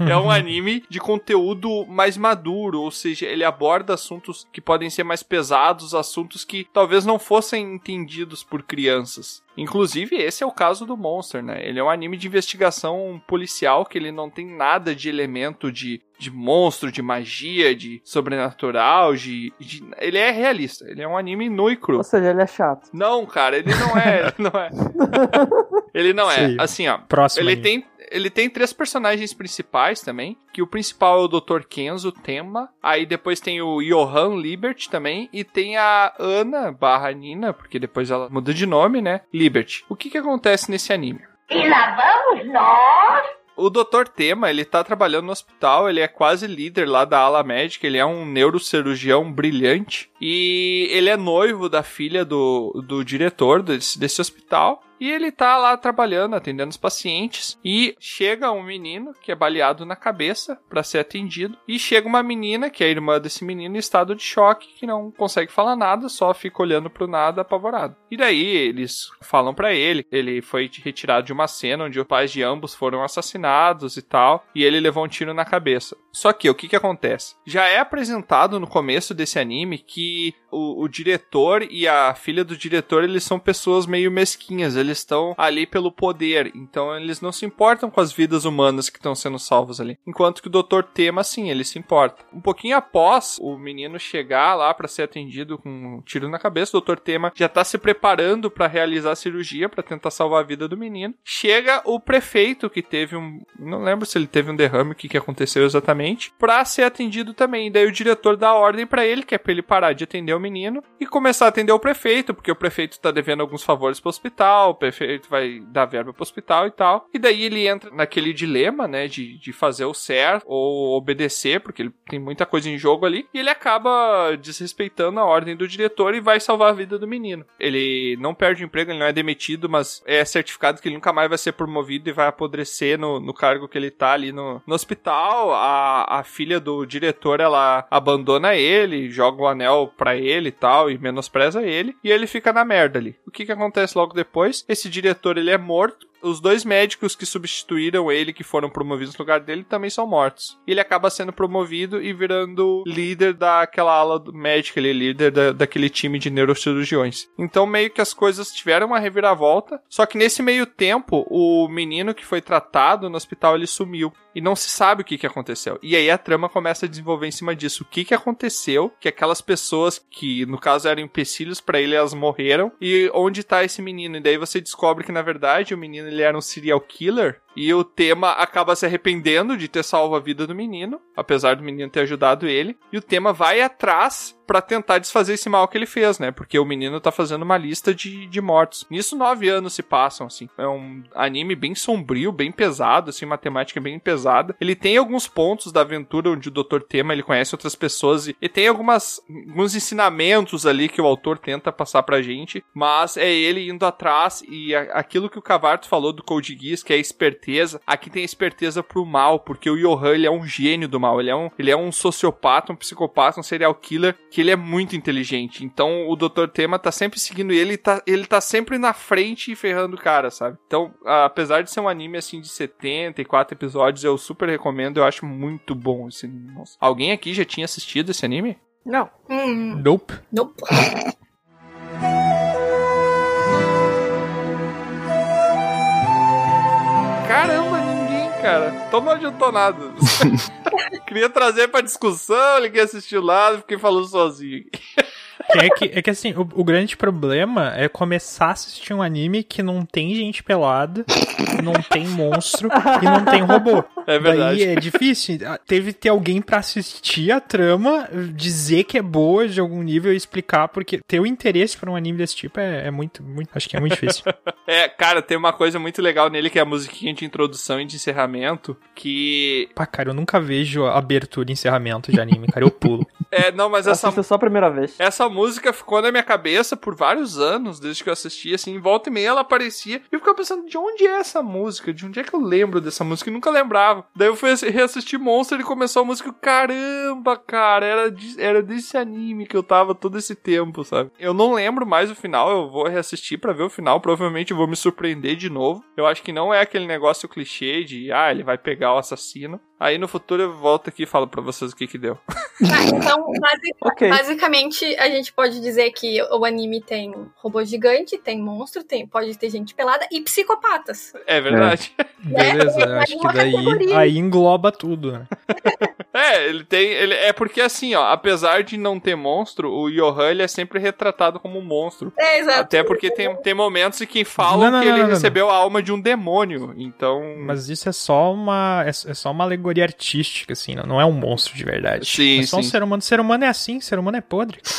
S3: é um anime de conteúdo mais maduro, ou seja, ele aborda assuntos que podem ser mais pesados, assuntos que talvez não fossem entendidos por crianças. Inclusive, esse é o caso do Monster, né? Ele é um anime de investigação policial que ele não tem nada de elemento de, de monstro, de magia, de sobrenatural, de, de- Ele é realista, ele é um anime nu e cru.
S8: Ou seja, ele é chato.
S3: Não, cara, ele não é. não é. Ele não é.
S7: Sei.
S3: Assim, ó.
S7: Próximo
S3: ele
S7: anime.
S3: tem, ele tem três personagens principais também. Que o principal é o Dr. Kenzo Tema. Aí depois tem o Johan Libert também. E tem a Ana barra Nina, porque depois ela muda de nome, né? Libert. O que que acontece nesse anime?
S14: E lá vamos nós.
S3: O Dr. Tema, ele tá trabalhando no hospital, ele é quase líder lá da ala médica, ele é um neurocirurgião brilhante e ele é noivo da filha do, do diretor desse, desse hospital. E ele tá lá trabalhando, atendendo os pacientes. E chega um menino que é baleado na cabeça para ser atendido. E chega uma menina, que é a irmã desse menino, em estado de choque, que não consegue falar nada, só fica olhando pro nada apavorado. E daí eles falam para ele, ele foi retirado de uma cena onde os pais de ambos foram assassinados e tal, e ele levou um tiro na cabeça. Só que o que que acontece? Já é apresentado no começo desse anime que o, o, diretor e a filha do diretor, eles são pessoas meio mesquinhas, eles estão ali pelo poder, então eles não se importam com as vidas humanas que estão sendo salvas ali. Enquanto que o Dr. Tema, sim, ele se importa. Um pouquinho após o menino chegar lá para ser atendido com um tiro na cabeça, o Dr. Tema já tá se preparando para realizar a cirurgia para tentar salvar a vida do menino. Chega o prefeito que teve um, não lembro se ele teve um derrame, o que que aconteceu exatamente, para ser atendido também. Daí o diretor dá ordem para ele, que é para ele parar de atender o menino e começar a atender o prefeito, porque o prefeito tá devendo alguns favores pro hospital, o prefeito vai dar verba pro hospital e tal. E daí ele entra naquele dilema, né, de, de fazer o certo ou obedecer, porque ele tem muita coisa em jogo ali, e ele acaba desrespeitando a ordem do diretor e vai salvar a vida do menino. Ele não perde o emprego, ele não é demitido, mas é certificado que ele nunca mais vai ser promovido e vai apodrecer no, no cargo que ele tá ali no, no hospital. A, a filha do diretor, ela abandona ele, joga o anel pra ele e tal, e menospreza ele, e ele fica na merda ali. O que que acontece logo depois? Esse diretor, ele é morto, os dois médicos que substituíram ele, que foram promovidos no lugar dele, também são mortos. Ele acaba sendo promovido e virando líder daquela ala médica, ele é líder da, daquele time de neurocirurgiões. Então, meio que as coisas tiveram uma reviravolta, só que nesse meio tempo, o menino que foi tratado no hospital, ele sumiu. E não se sabe o que, que aconteceu. E aí a trama começa a desenvolver em cima disso. O que, que aconteceu? Que aquelas pessoas que, no caso, eram empecilhos para ele, elas morreram. E onde tá esse menino? E daí você descobre que, na verdade, o menino ele era um serial killer e o tema acaba se arrependendo de ter salvo a vida do menino, apesar do menino ter ajudado ele. E o tema vai atrás para tentar desfazer esse mal que ele fez, né? Porque o menino tá fazendo uma lista de, de mortos. Nisso, nove anos se passam, assim. É um anime bem sombrio, bem pesado, assim, uma temática bem pesada. Ele tem alguns pontos da aventura onde o Dr. Tema ele conhece outras pessoas e, e tem algumas, alguns ensinamentos ali que o autor tenta passar pra gente, mas é ele indo atrás e a, aquilo que o Cavarto falou do Code Geass, que é a esperteza, aqui tem a esperteza pro mal, porque o Johan ele é um gênio do mal, ele é um, ele é um sociopata, um psicopata, um serial killer que ele é muito inteligente. Então o Dr. Tema tá sempre seguindo ele, tá, ele tá sempre na frente e ferrando o cara, sabe? Então, apesar de ser um anime assim de 74 episódios, eu super recomendo, eu acho muito bom esse anime. Nossa. Alguém aqui já tinha assistido esse anime?
S4: Não. Hum.
S7: Nope.
S4: Nope.
S3: Cara. Então não adiantou nada. Queria trazer pra discussão, ninguém assistiu lá, fiquei falando sozinho.
S7: É que, é que assim, o, o, grande problema é começar a assistir um anime que não tem gente pelada, não tem monstro e não tem robô.
S3: É verdade.
S7: Daí é difícil. Teve que ter alguém para assistir a trama, dizer que é boa de algum nível e explicar, porque ter o interesse por um anime desse tipo é, é muito, muito. Acho que é muito difícil.
S3: é, cara, tem uma coisa muito legal nele que é a musiquinha de introdução e de encerramento. Que.
S7: Pá, cara, eu nunca vejo abertura e encerramento de anime, cara. Eu pulo.
S3: É, não, mas essa.
S8: Assista só a primeira vez.
S3: Essa música ficou na minha cabeça por vários anos, desde que eu assisti, assim, em volta e meia ela aparecia. E eu ficava pensando, de onde é essa música? De onde é que eu lembro dessa música? E nunca lembrava. Daí eu fui reassistir Monster e começou a música. Caramba, cara, era, de, era desse anime que eu tava todo esse tempo, sabe? Eu não lembro mais o final, eu vou reassistir para ver o final. Provavelmente eu vou me surpreender de novo. Eu acho que não é aquele negócio clichê de, ah, ele vai pegar o assassino. Aí no futuro eu volto aqui e falo pra vocês o que que deu.
S4: Tá, então, basic, okay. basicamente, a gente pode dizer que o anime tem robô gigante, tem monstro, tem, pode ter gente pelada e psicopatas.
S3: É verdade.
S7: É. Beleza, é, acho que daí aí engloba tudo, né?
S3: é, ele tem. Ele, é porque assim, ó, apesar de não ter monstro, o Johan ele é sempre retratado como um monstro.
S4: É, exato.
S3: Até porque tem, tem momentos em que falam não, não, que não, ele recebeu a alma de um demônio. Então.
S7: Mas isso é só uma. É, é só uma alegoria artística, assim, não, não é um monstro de verdade.
S3: Sim,
S7: é só
S3: sim.
S7: um ser humano. Ser humano é assim, ser humano é podre.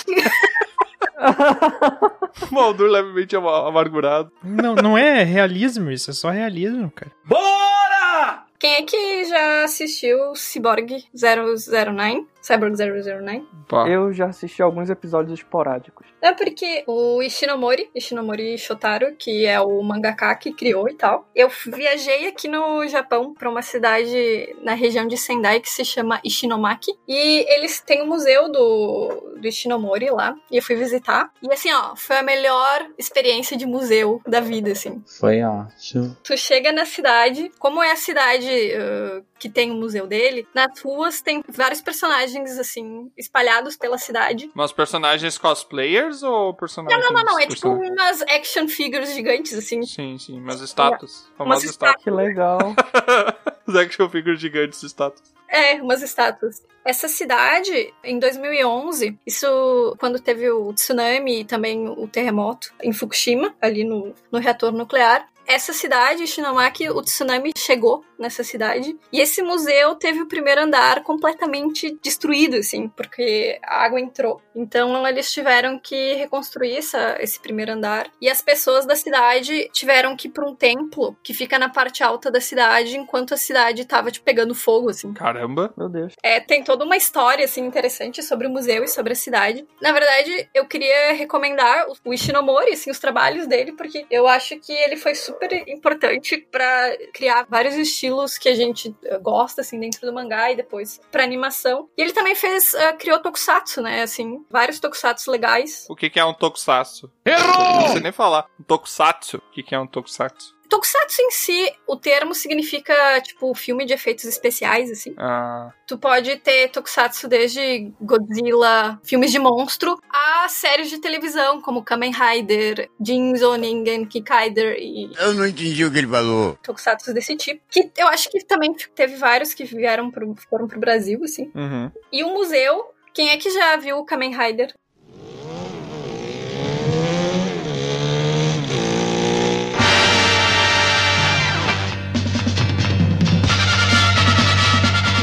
S3: Maldur levemente amargurado.
S7: Não, não é realismo isso, é só realismo, cara.
S9: Bora!
S4: Quem é que já assistiu Cyborg 009? Cyborg 009.
S8: Eu já assisti alguns episódios esporádicos.
S4: É porque o Ishinomori, Ishinomori Shotaro, que é o mangaka que criou e tal, eu viajei aqui no Japão pra uma cidade na região de Sendai que se chama Ishinomaki. E eles têm um museu do, do Ishinomori lá. E eu fui visitar. E assim, ó, foi a melhor experiência de museu da vida, assim.
S15: Foi ótimo.
S4: Tu chega na cidade, como é a cidade uh, que tem o museu dele, nas ruas tem vários personagens, assim, espalhados pela cidade.
S3: Mas personagens cosplayers ou personagens...
S4: Não, não, não, não. É tipo umas action figures gigantes, assim.
S3: Sim, sim, mas estátuas.
S4: Umas
S3: Famosos estátuas.
S8: Que legal.
S3: Os action figures gigantes estátuas.
S4: É, umas estátuas. Essa cidade, em 2011, isso quando teve o tsunami e também o terremoto em Fukushima, ali no, no reator nuclear, essa cidade, Shinomaki, o tsunami chegou nessa cidade. E esse museu teve o primeiro andar completamente destruído, assim, porque a água entrou. Então eles tiveram que reconstruir essa, esse primeiro andar. E as pessoas da cidade tiveram que ir pra um templo que fica na parte alta da cidade, enquanto a cidade tava, tipo, pegando fogo, assim.
S3: Caramba.
S8: Meu Deus.
S4: É, tem toda uma história, assim, interessante sobre o museu e sobre a cidade. Na verdade, eu queria recomendar o Ishinomori, assim, os trabalhos dele, porque eu acho que ele foi super importante pra criar vários estilos que a gente eh, gosta, assim, dentro do mangá e depois pra animação. E ele também fez, eh, criou tokusatsu, né, assim, vários tokusatsu legais.
S3: O que, que é um tokusatsu? Errou! Não sei nem falar. Um tokusatsu. O que, que é um tokusatsu?
S4: Tokusatsu em si, o termo significa, tipo, filme de efeitos especiais, assim.
S3: Ah,
S4: Tu pode ter tokusatsu desde Godzilla, filmes de monstro, a séries de televisão, como Kamen Rider, Jinzo Ningen Kikaider e
S16: Eu não entendi o que ele falou.
S4: tokusatsu desse tipo. Que eu acho que também teve vários que vieram pro, foram pro Brasil, assim.
S3: uhum.
S4: E o museu, quem é que já viu o Kamen Rider?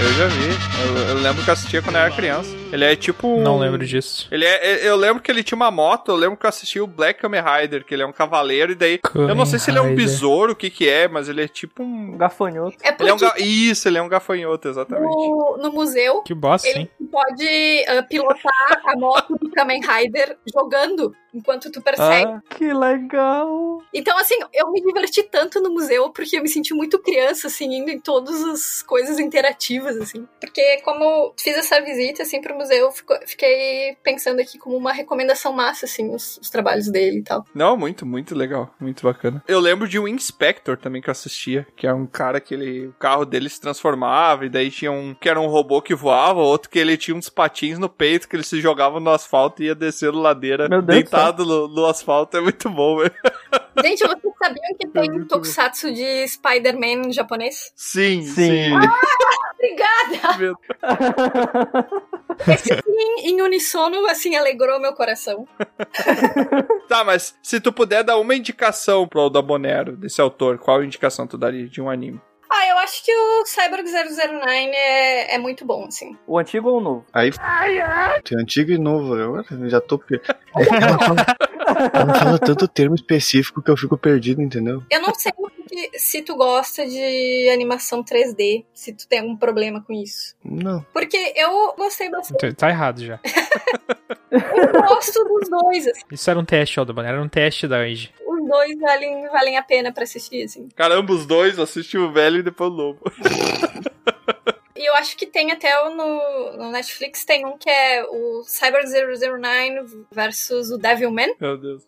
S3: Eu já vi. Eu, eu lembro que eu assistia quando eu era criança. Ele é tipo. um-
S7: Não lembro disso.
S3: Ele é, eu lembro que ele tinha uma moto, eu lembro que eu assisti o Black Kamen Rider, que ele é um cavaleiro, e daí. eu não sei se ele é um besouro, o que que é, mas ele é tipo um.
S8: Gafanhoto.
S4: É
S3: Ele é um
S4: porque
S3: ga... Isso, ele é um gafanhoto, exatamente.
S4: no, no museu,
S7: Que bosta,
S4: ele
S7: hein?
S4: pode ah, pilotar a moto do Kamen Rider jogando enquanto tu persegue.
S8: Ah, que legal.
S4: Então, assim, eu me diverti tanto no museu porque eu me senti muito criança, assim, indo em todas as coisas interativas, assim. Porque como fiz essa visita, assim, pro museu, fico- fiquei pensando aqui como uma recomendação massa, assim, os, os trabalhos dele e tal.
S3: Não, muito, muito legal, muito bacana. Eu lembro de um Inspector também que eu assistia, que é um cara que ele, o carro dele se transformava, e daí tinha um que era um robô que voava, outro que ele tinha uns patins no peito que ele se jogava no asfalto e ia descendo ladeira
S8: Meu Deus do
S3: no, no asfalto. É muito bom, velho.
S4: Gente, vocês sabiam que tem tokusatsu de Spider-Man em japonês?
S3: Sim,
S8: Sim.
S3: sim.
S4: Obrigada!
S3: Meu-
S4: Esse sim, em unissono, assim, alegrou meu coração.
S3: Tá, mas se tu puder dar uma indicação pro Aldabonero, desse autor, qual indicação tu daria de um anime?
S4: Ah, eu acho que o Cyborg 009 é, é muito bom, assim.
S8: O antigo ou o novo?
S5: Aí tem antigo e novo, eu já tô. É ela fala, ela fala tanto termo específico que eu fico perdido, entendeu?
S4: Eu não sei se tu gosta de animação 3D, se tu tem algum problema com isso.
S5: Não.
S4: Porque eu gostei bastante.
S7: Tá- Tá errado já.
S4: Eu gosto dos dois, assim.
S7: Isso era um teste, Aldaban. Era um teste da Age.
S4: Os dois valem, valem a pena pra assistir, assim.
S3: Caramba, os dois, assiste o velho e depois o novo.
S4: E eu acho que tem até o no, no Netflix, tem um que é o Cyber 009 versus o Devilman.
S3: Meu Deus.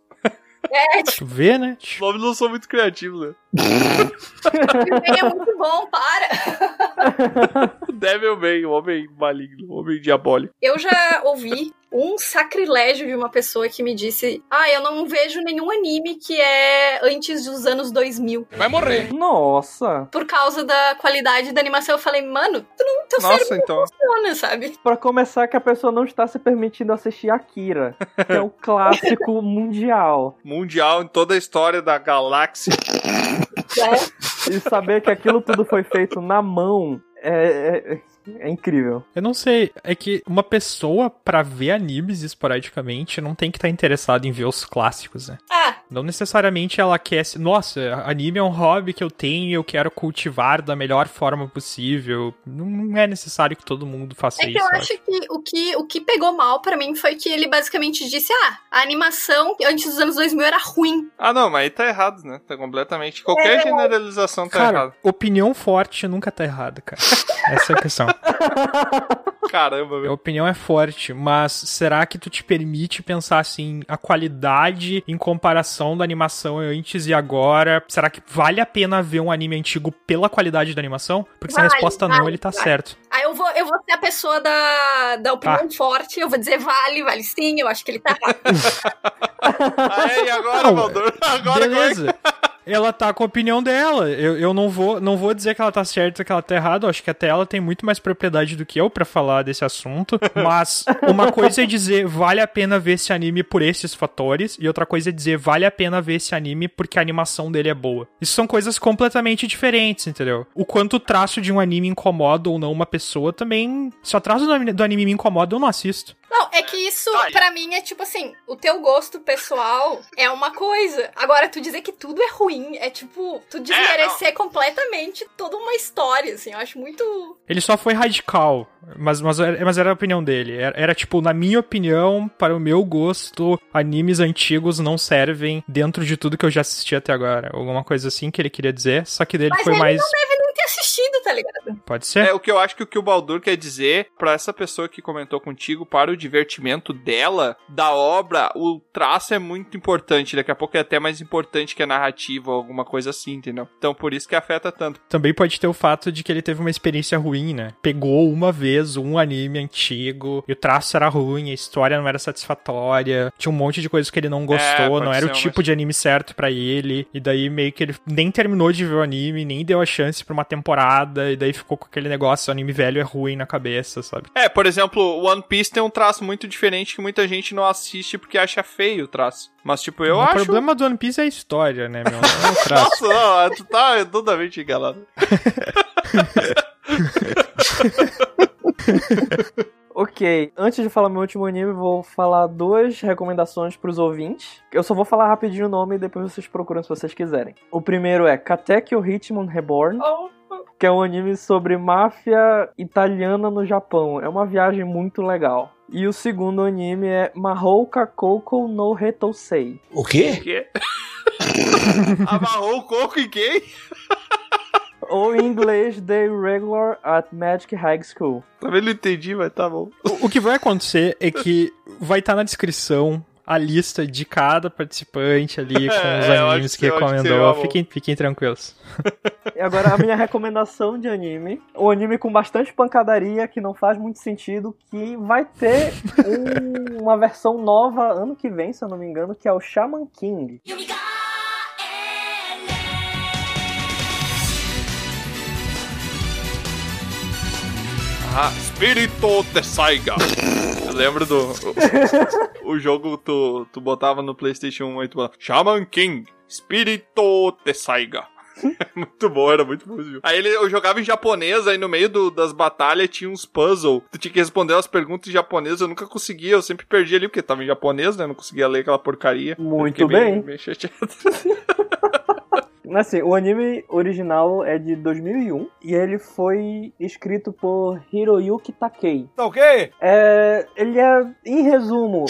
S4: É, tipo,
S7: vê, né?
S3: Os nomes não são muito criativos, né?
S4: Devilman é muito bom, para!
S3: O Devilman, o homem maligno, o homem diabólico.
S4: Eu já ouvi um sacrilégio de uma pessoa que me disse: Ah, eu não vejo nenhum anime que é antes dos anos 2000.
S3: Vai morrer.
S8: Nossa.
S4: Por causa da qualidade da animação. Eu falei, mano, tu não, teu
S3: Nossa,
S4: cérebro
S3: então.
S4: não funciona, sabe?
S8: Pra começar, que a pessoa não está se permitindo assistir Akira, que é o clássico mundial.
S3: Mundial em toda a história da galáxia.
S4: É.
S8: E saber que aquilo tudo foi feito na mão é, é- É incrível.
S7: Eu não sei, é que uma pessoa pra ver animes esporadicamente não tem que estar interessada em ver os clássicos, né?
S4: Ah,
S7: Não necessariamente ela quer. se- Nossa, anime é um hobby que eu tenho e eu quero cultivar da melhor forma possível. Não, é necessário que todo mundo faça
S4: é que
S7: isso.
S4: eu
S7: eu
S4: acho que o, que o que pegou mal pra mim foi que ele basicamente disse: ah, a animação antes dos anos 2000 era ruim.
S3: Ah, não, mas aí tá errado, né? Tá completamente. Qualquer
S4: É.
S3: generalização tá
S7: Cara,
S3: errada.
S7: opinião forte nunca tá errada, cara. Essa é a questão.
S3: Caramba,
S7: A
S3: velho.
S7: opinião é forte, mas será que tu te permite pensar assim, a qualidade em comparação da animação antes e agora? Será que vale a pena ver um anime antigo pela qualidade da animação? Porque se a
S4: Vale,
S7: resposta não,
S4: vale,
S7: ele tá
S4: vale.
S7: certo.
S4: Aí eu vou, eu vou ser a pessoa da, da opinião
S7: Tá.
S4: forte, eu vou dizer vale, vale sim, eu acho que ele tá errado.
S3: Ah, e agora,
S7: Não,
S3: Valdur? Agora como é que-
S7: Beleza. Ela tá com a opinião dela. Eu, eu não vou não vou dizer que ela tá certa ou que ela tá errada. Eu acho que até ela tem muito mais propriedade do que eu pra falar desse assunto. Mas uma coisa é dizer vale a pena ver esse anime por esses fatores. E outra coisa é dizer vale a pena ver esse anime porque a animação dele é boa. Isso são coisas completamente diferentes, entendeu? O quanto o traço de um anime incomoda ou não uma pessoa também. Se o traço do anime, do anime me incomoda, eu não assisto.
S4: Não, é que isso, pra mim, é tipo assim, o teu gosto pessoal é uma coisa. Agora, tu dizer que tudo é ruim, é tipo, tu desmerecer completamente toda uma história, assim, eu acho muito.
S7: Ele só foi radical, mas, mas, era- mas era a opinião dele. Era, era, tipo, na minha opinião, para o meu gosto, animes antigos não servem dentro de tudo que eu já assisti até agora. Alguma coisa assim que ele queria dizer, só que dele
S4: Mas
S7: foi
S4: ele
S7: mais.
S4: não deve ter assistido, tá ligado?
S7: Pode ser?
S3: É o que eu acho que o que o Baldur quer dizer pra essa pessoa que comentou contigo, para o divertimento dela, da obra, o traço é muito importante. Daqui a pouco é até mais importante que a narrativa ou alguma coisa assim, entendeu? Então por isso que afeta tanto.
S7: Também pode ter o fato de que ele teve uma experiência ruim, né? Pegou uma vez um anime antigo, e o traço era ruim, a história não era satisfatória, tinha um monte de coisas que ele não gostou,
S3: É,
S7: não era o tipo
S3: mas-
S7: de anime certo pra ele, e daí meio que ele nem terminou de ver o anime, nem deu a chance pra uma temporada, e daí ficou com aquele negócio, o anime velho é ruim na cabeça, sabe?
S3: É, por exemplo, One Piece tem um traço muito diferente que muita gente não assiste porque acha feio o traço. Mas, tipo, eu
S7: o
S3: acho.
S7: problema do One Piece é a história, né, meu? Não é o traço.
S3: Nossa, não, tu tá totalmente enganado.
S8: Ok, antes de falar meu último anime, vou falar duas recomendações pros ouvintes. Eu só vou falar rapidinho o nome e depois vocês procuram se vocês quiserem. O primeiro é Katekyo Hitman Reborn, que é um anime sobre máfia italiana no Japão. É uma viagem muito legal. E o segundo anime é Mahou Kakoko no Hetosei.
S16: O quê?
S3: O quê? Amarrou o coco em quem?
S8: Ou em inglês, The Regular at Magic High School.
S3: Também não entendi, mas tá bom.
S7: O que vai acontecer é que vai estar na descrição a lista de cada participante ali com os
S3: É,
S7: animes que
S3: que- que
S7: recomendou.
S3: boa.
S7: Fiquem, fiquem tranquilos.
S8: E agora a minha recomendação de anime. Um anime com bastante pancadaria, que não faz muito sentido, que vai ter um- uma versão nova ano que vem, se eu não me engano, que é o Shaman King.
S3: Ah, Spirito de Saiga. Eu lembro do. O, o jogo tu, tu botava no PlayStation 1 e tu botava Shaman King, Spirito de Saiga. muito bom, era muito bom. Aí ele, eu jogava em japonês, aí no meio do- das batalhas tinha uns puzzles. Tu tinha que responder as perguntas em japonês, eu nunca conseguia, eu sempre perdi ali, porque tava em japonês, né? Não conseguia ler aquela porcaria.
S8: Muito bem.
S3: Meio, meio chateado.
S8: Assim, o anime original é de 2001 e ele foi escrito por Hiroyuki Takei.
S16: Tá ok?
S8: É, ele é, em resumo,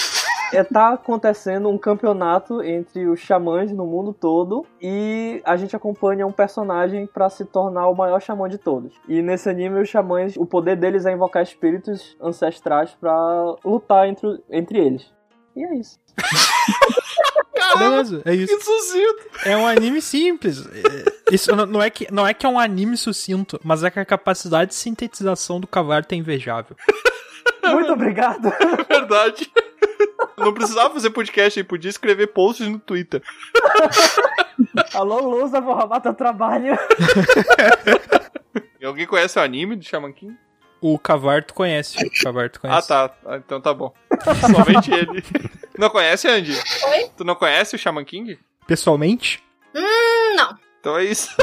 S8: tá acontecendo um campeonato entre os xamãs no mundo todo e a gente acompanha um personagem pra se tornar o maior xamã de todos. E nesse anime os xamãs, o poder deles é invocar espíritos ancestrais pra lutar entre, entre eles. E é isso.
S7: Beleza, é isso.
S3: Que sucinto.
S7: É um anime simples. É, Isso não é, que, não é que é um anime sucinto, mas é que a capacidade de sintetização do Cavarto é invejável.
S8: Muito obrigado.
S3: Verdade. Não precisava fazer podcast aí, podia escrever posts no Twitter.
S8: Alô, Lusa, vou roubar teu trabalho.
S3: E Alguém conhece o anime do Shaman King?
S7: O Cavarto conhece. O Cavarto
S3: Ah,
S7: conhece.
S3: tá. Ah, Então tá bom. Somente ele. Não conhece, Andy?
S4: Oi?
S3: Tu não conhece o Shaman King?
S7: Pessoalmente,
S4: Hum, não.
S3: Então é isso.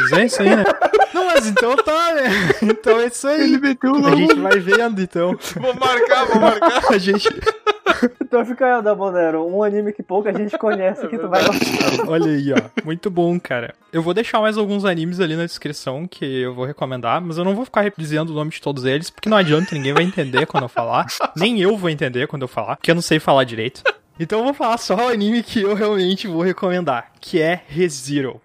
S7: Mas é isso aí, né? Não, mas então tá, né? Então é isso aí.
S5: Ele meteu o
S7: A gente vai vendo, então.
S3: Vou marcar, vou marcar.
S7: A gente.
S8: Então fica aí, Dabonero, um anime que pouca gente conhece que tu vai gostar.
S7: Olha aí, ó. Muito bom, cara. Eu vou deixar mais alguns animes ali na descrição que eu vou recomendar, mas eu não vou ficar dizendo o nome de todos eles, porque não adianta, ninguém vai entender quando eu falar. Nem eu vou entender quando eu falar, porque eu não sei falar direito. Então eu vou falar só o anime que eu realmente vou recomendar, que é ReZero.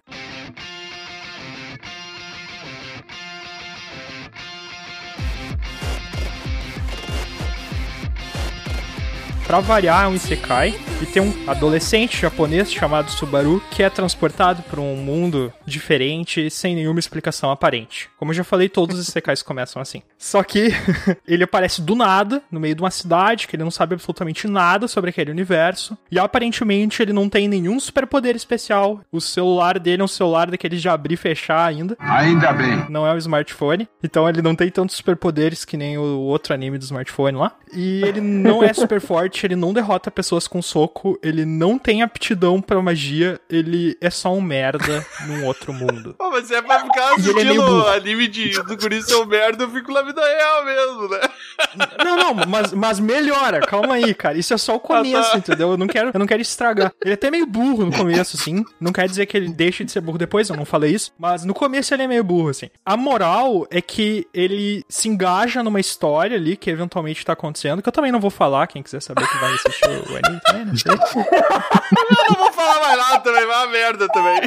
S7: Pra variar, é um Isekai. E tem um adolescente japonês chamado Subaru que é transportado para um mundo diferente sem nenhuma explicação aparente. Como eu já falei, todos os Isekais começam assim. Só que ele aparece do nada, no meio de uma cidade, que ele não sabe absolutamente nada sobre aquele universo. E aparentemente ele não tem nenhum superpoder especial. O celular dele é um celular daqueles de abrir e fechar ainda.
S13: Ainda bem.
S7: Não é um smartphone. Então ele não tem tantos superpoderes que nem o outro anime do smartphone lá. E ele não é super forte, ele não derrota pessoas com soco, ele não tem aptidão pra magia, ele é só um merda num outro mundo.
S3: Pô, mas é pra ficar
S7: é
S3: assistindo
S7: burro.
S3: anime de, do guri seu merda, eu fico na vida real mesmo, né?
S7: Não, não, mas, mas melhora, calma aí, cara. Isso é só o começo,
S3: Ah, tá.
S7: entendeu? Eu não quero, eu não quero estragar. Ele é até meio burro no começo, assim. Não quer dizer que ele deixe de ser burro depois, eu não falei isso. Mas no começo ele é meio burro, assim. A moral é que ele se engaja numa história ali que eventualmente tá acontecendo, que eu também não vou falar, quem quiser saber que vai assistir o anime também, sei.
S3: Eu não vou falar mais nada também, vai uma merda também.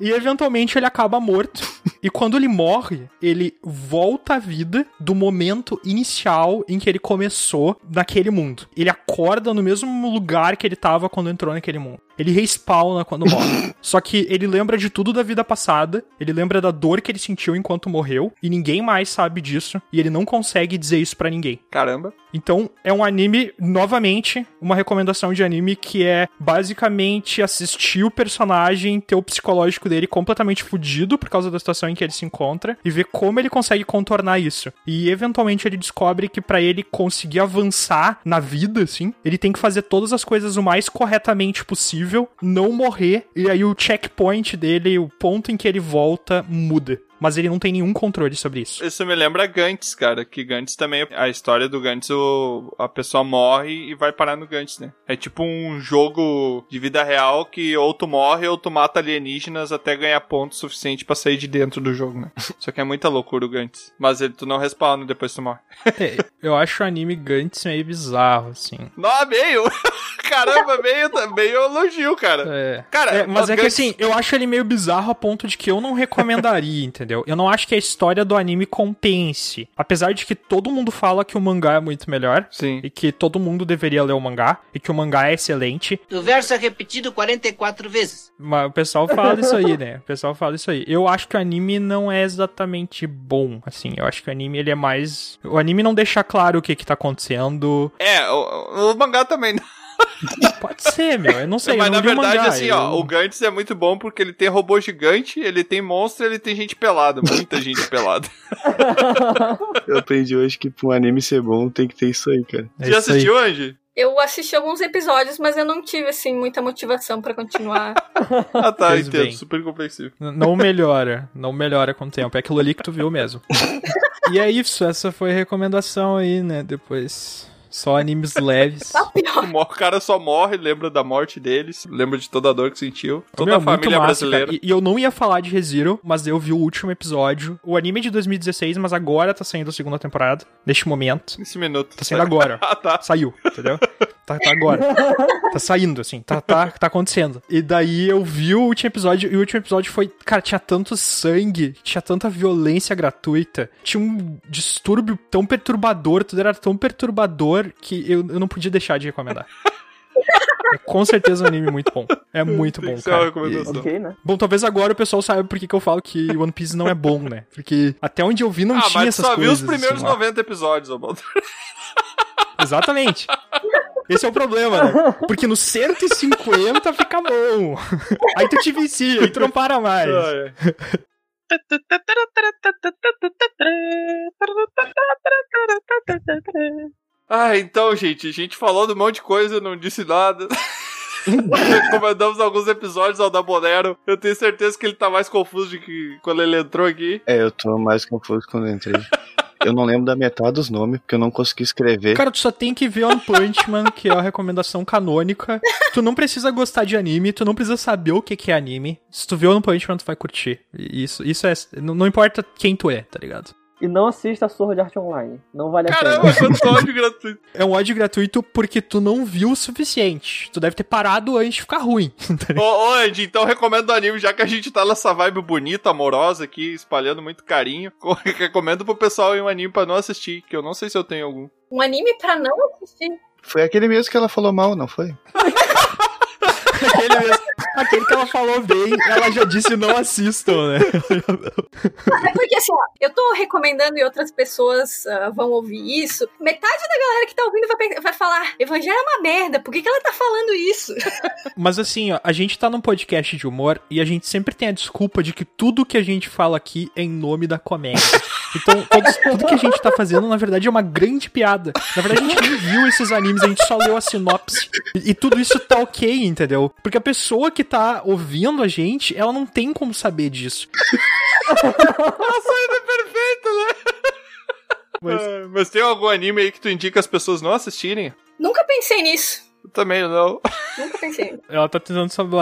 S7: E eventualmente ele acaba morto. E quando ele morre, ele volta à vida do momento inicial em que ele começou naquele mundo. Ele acorda no mesmo lugar que ele tava quando entrou naquele mundo. Ele respawna quando morre. Só que ele lembra de tudo da vida passada, ele lembra da dor que ele sentiu enquanto morreu, e ninguém mais sabe disso, e ele não consegue dizer isso pra ninguém.
S3: Caramba.
S7: Então, é um anime, novamente, uma recomendação de anime que é basicamente assistir o personagem, ter o psicológico dele completamente fudido por causa da situação em que ele se encontra e ver como ele consegue contornar isso. E eventualmente ele descobre que pra ele conseguir avançar na vida, assim, ele tem que fazer todas as coisas o mais corretamente possível, não morrer, e aí o checkpoint dele, o ponto em que ele volta, muda. Mas ele não tem nenhum controle sobre isso.
S3: Isso me lembra Gantz, cara, que Gantz também, a história do Gantz, o, a pessoa morre e vai parar no Gantz, né? É tipo um jogo de vida real que ou tu morre ou tu mata alienígenas até ganhar ponto suficiente pra sair de dentro do jogo, né? Só que é muita loucura o Gantz. Mas ele, tu não respawna depois que tu morre.
S7: É, eu acho o anime Gantz meio bizarro, assim.
S3: Não, meio! Caramba, meio, meio elogio, cara.
S7: É.
S3: Cara,
S7: É, mas é que assim, eu acho ele meio bizarro a ponto de que eu não recomendaria, entendeu? Eu não acho que a história do anime compense. Apesar de que todo mundo fala que o mangá é muito melhor.
S3: Sim.
S7: E que todo mundo deveria ler o mangá. E que o mangá é excelente.
S15: O verso é repetido 44 vezes.
S7: Mas o pessoal fala isso aí, né? O pessoal fala isso aí. Eu acho que o anime não é exatamente bom, assim. Eu acho que o anime, ele é mais... O anime não deixa claro o que que tá acontecendo.
S3: É, o, o mangá também não.
S7: Pode ser, meu. Eu não sei,
S3: Mas
S7: eu
S3: na
S7: não o
S3: verdade,
S7: mangá,
S3: assim,
S7: eu-
S3: ó, o Gantz é muito bom porque ele tem robô gigante, ele tem monstro, ele tem gente pelada, muita gente pelada.
S5: Eu aprendi hoje que pra um anime ser bom tem que ter isso aí, cara.
S7: É
S3: Já assistiu, Angie?
S4: Eu assisti alguns episódios, mas eu não tive, assim, muita motivação pra continuar.
S3: Ah, tá,
S7: Pois
S3: entendo,
S7: bem.
S3: super compreensível.
S7: Não melhora, não melhora com o tempo. É aquilo ali que tu viu mesmo. e é isso, essa foi a recomendação aí, né? Depois. Só animes leves.
S3: O cara só morre, lembra da morte deles, lembra de toda a dor que sentiu. Toda
S7: Meu,
S3: a família
S7: massa,
S3: brasileira.
S7: E, e eu não ia falar de ReZero, mas eu vi o último episódio. O anime é de 2016, mas agora tá saindo a segunda temporada. Neste momento.
S3: Nesse minuto.
S7: Tá saindo agora.
S3: ah, tá.
S7: Saiu, entendeu? Tá, tá agora. Tá saindo, assim. Tá, tá, tá acontecendo. E daí eu vi o último episódio, e o último episódio foi. Cara, tinha tanto sangue, tinha tanta violência gratuita, tinha um distúrbio tão perturbador, tudo era tão perturbador que eu, eu não podia deixar de recomendar. É com certeza um anime muito bom. É muito
S3: Tem
S7: bom,
S3: que ser uma
S7: cara. E-
S8: Ok, né?
S7: Bom, talvez agora o pessoal saiba por que eu falo que One Piece não é bom, né? Porque até onde eu vi não
S3: ah,
S7: tinha
S3: mas
S7: essas
S3: só
S7: coisas.
S3: viu os primeiros
S7: assim, lá.
S3: 90 episódios, Obaldo.
S7: Exatamente. Esse é o problema, né? Porque no 150 fica bom. Aí tu te vicia, aí tu não para mais.
S3: Ah, então, gente, a gente falou de um monte de coisa, não disse nada. Recomendamos alguns episódios ao da Bonero. Eu tenho certeza que ele tá mais confuso de que quando ele entrou aqui.
S5: É, eu tô mais confuso quando eu entrei. Eu não lembro da metade dos nomes, porque eu não consegui escrever.
S7: Cara, tu só tem que ver One Punch Man, que é a recomendação canônica. Tu não precisa gostar de anime, tu não precisa saber o que que é anime. Se tu vê One Punch Man, tu vai curtir. Isso, isso é. Não, não importa quem tu é, tá ligado?
S8: E não assista a Sword Art Online. Não vale a
S3: Caramba,
S8: pena.
S3: quanto ódio gratuito.
S7: É um ódio gratuito porque tu não viu o suficiente. Tu deve ter parado antes de ficar ruim.
S3: Ô, ô, Andy, então recomendo o anime, já que a gente tá nessa vibe bonita, amorosa aqui, espalhando muito carinho. Recomendo pro pessoal ir um anime pra não assistir, que eu não sei se eu tenho algum.
S4: Um anime pra não assistir.
S5: Foi aquele mesmo que ela falou mal, não foi?
S7: Aquele, mesmo- aquele que ela falou bem, ela já disse não assistam, né?
S4: É porque assim, ó, eu tô recomendando e outras pessoas ah, vão ouvir isso. Metade da galera que tá ouvindo vai, vai falar: Evangelho é uma merda, por que, que ela tá falando isso?
S7: Mas assim, ó, a gente tá num podcast de humor e a gente sempre tem a desculpa de que tudo que a gente fala aqui é em nome da comédia. Então, todos- tudo que a gente tá fazendo, na verdade, é uma grande piada. Na verdade, a gente nem viu esses animes, a gente só leu a sinopse. E, e tudo isso tá ok, entendeu? Porque a pessoa que tá ouvindo a gente, ela não tem como saber disso.
S3: A saída é perfeita, né?
S7: Mas-
S3: Ah, Mas tem algum anime aí que tu indica as pessoas não assistirem?
S4: Nunca pensei nisso.
S3: Eu também não.
S4: Nunca pensei.
S7: Ela tá tentando saber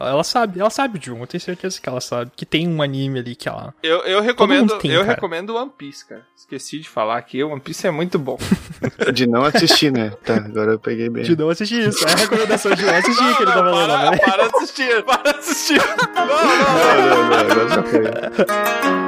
S7: Ela sabe, ela sabe de um, eu tenho certeza que ela sabe. Que tem um anime ali que ela.
S3: Eu, eu recomendo,
S7: tem,
S3: eu
S7: cara.
S3: recomendo One Piece, cara. Esqueci de falar aqui, One Piece é muito bom.
S5: De não assistir, né? Tá, agora eu peguei bem.
S7: De não assistir isso. É a recomendação de não assistir que ele tá falando,
S3: para,
S7: né?
S3: para de assistir, para de assistir. Não, não,
S5: Não, não, não, agora já foi.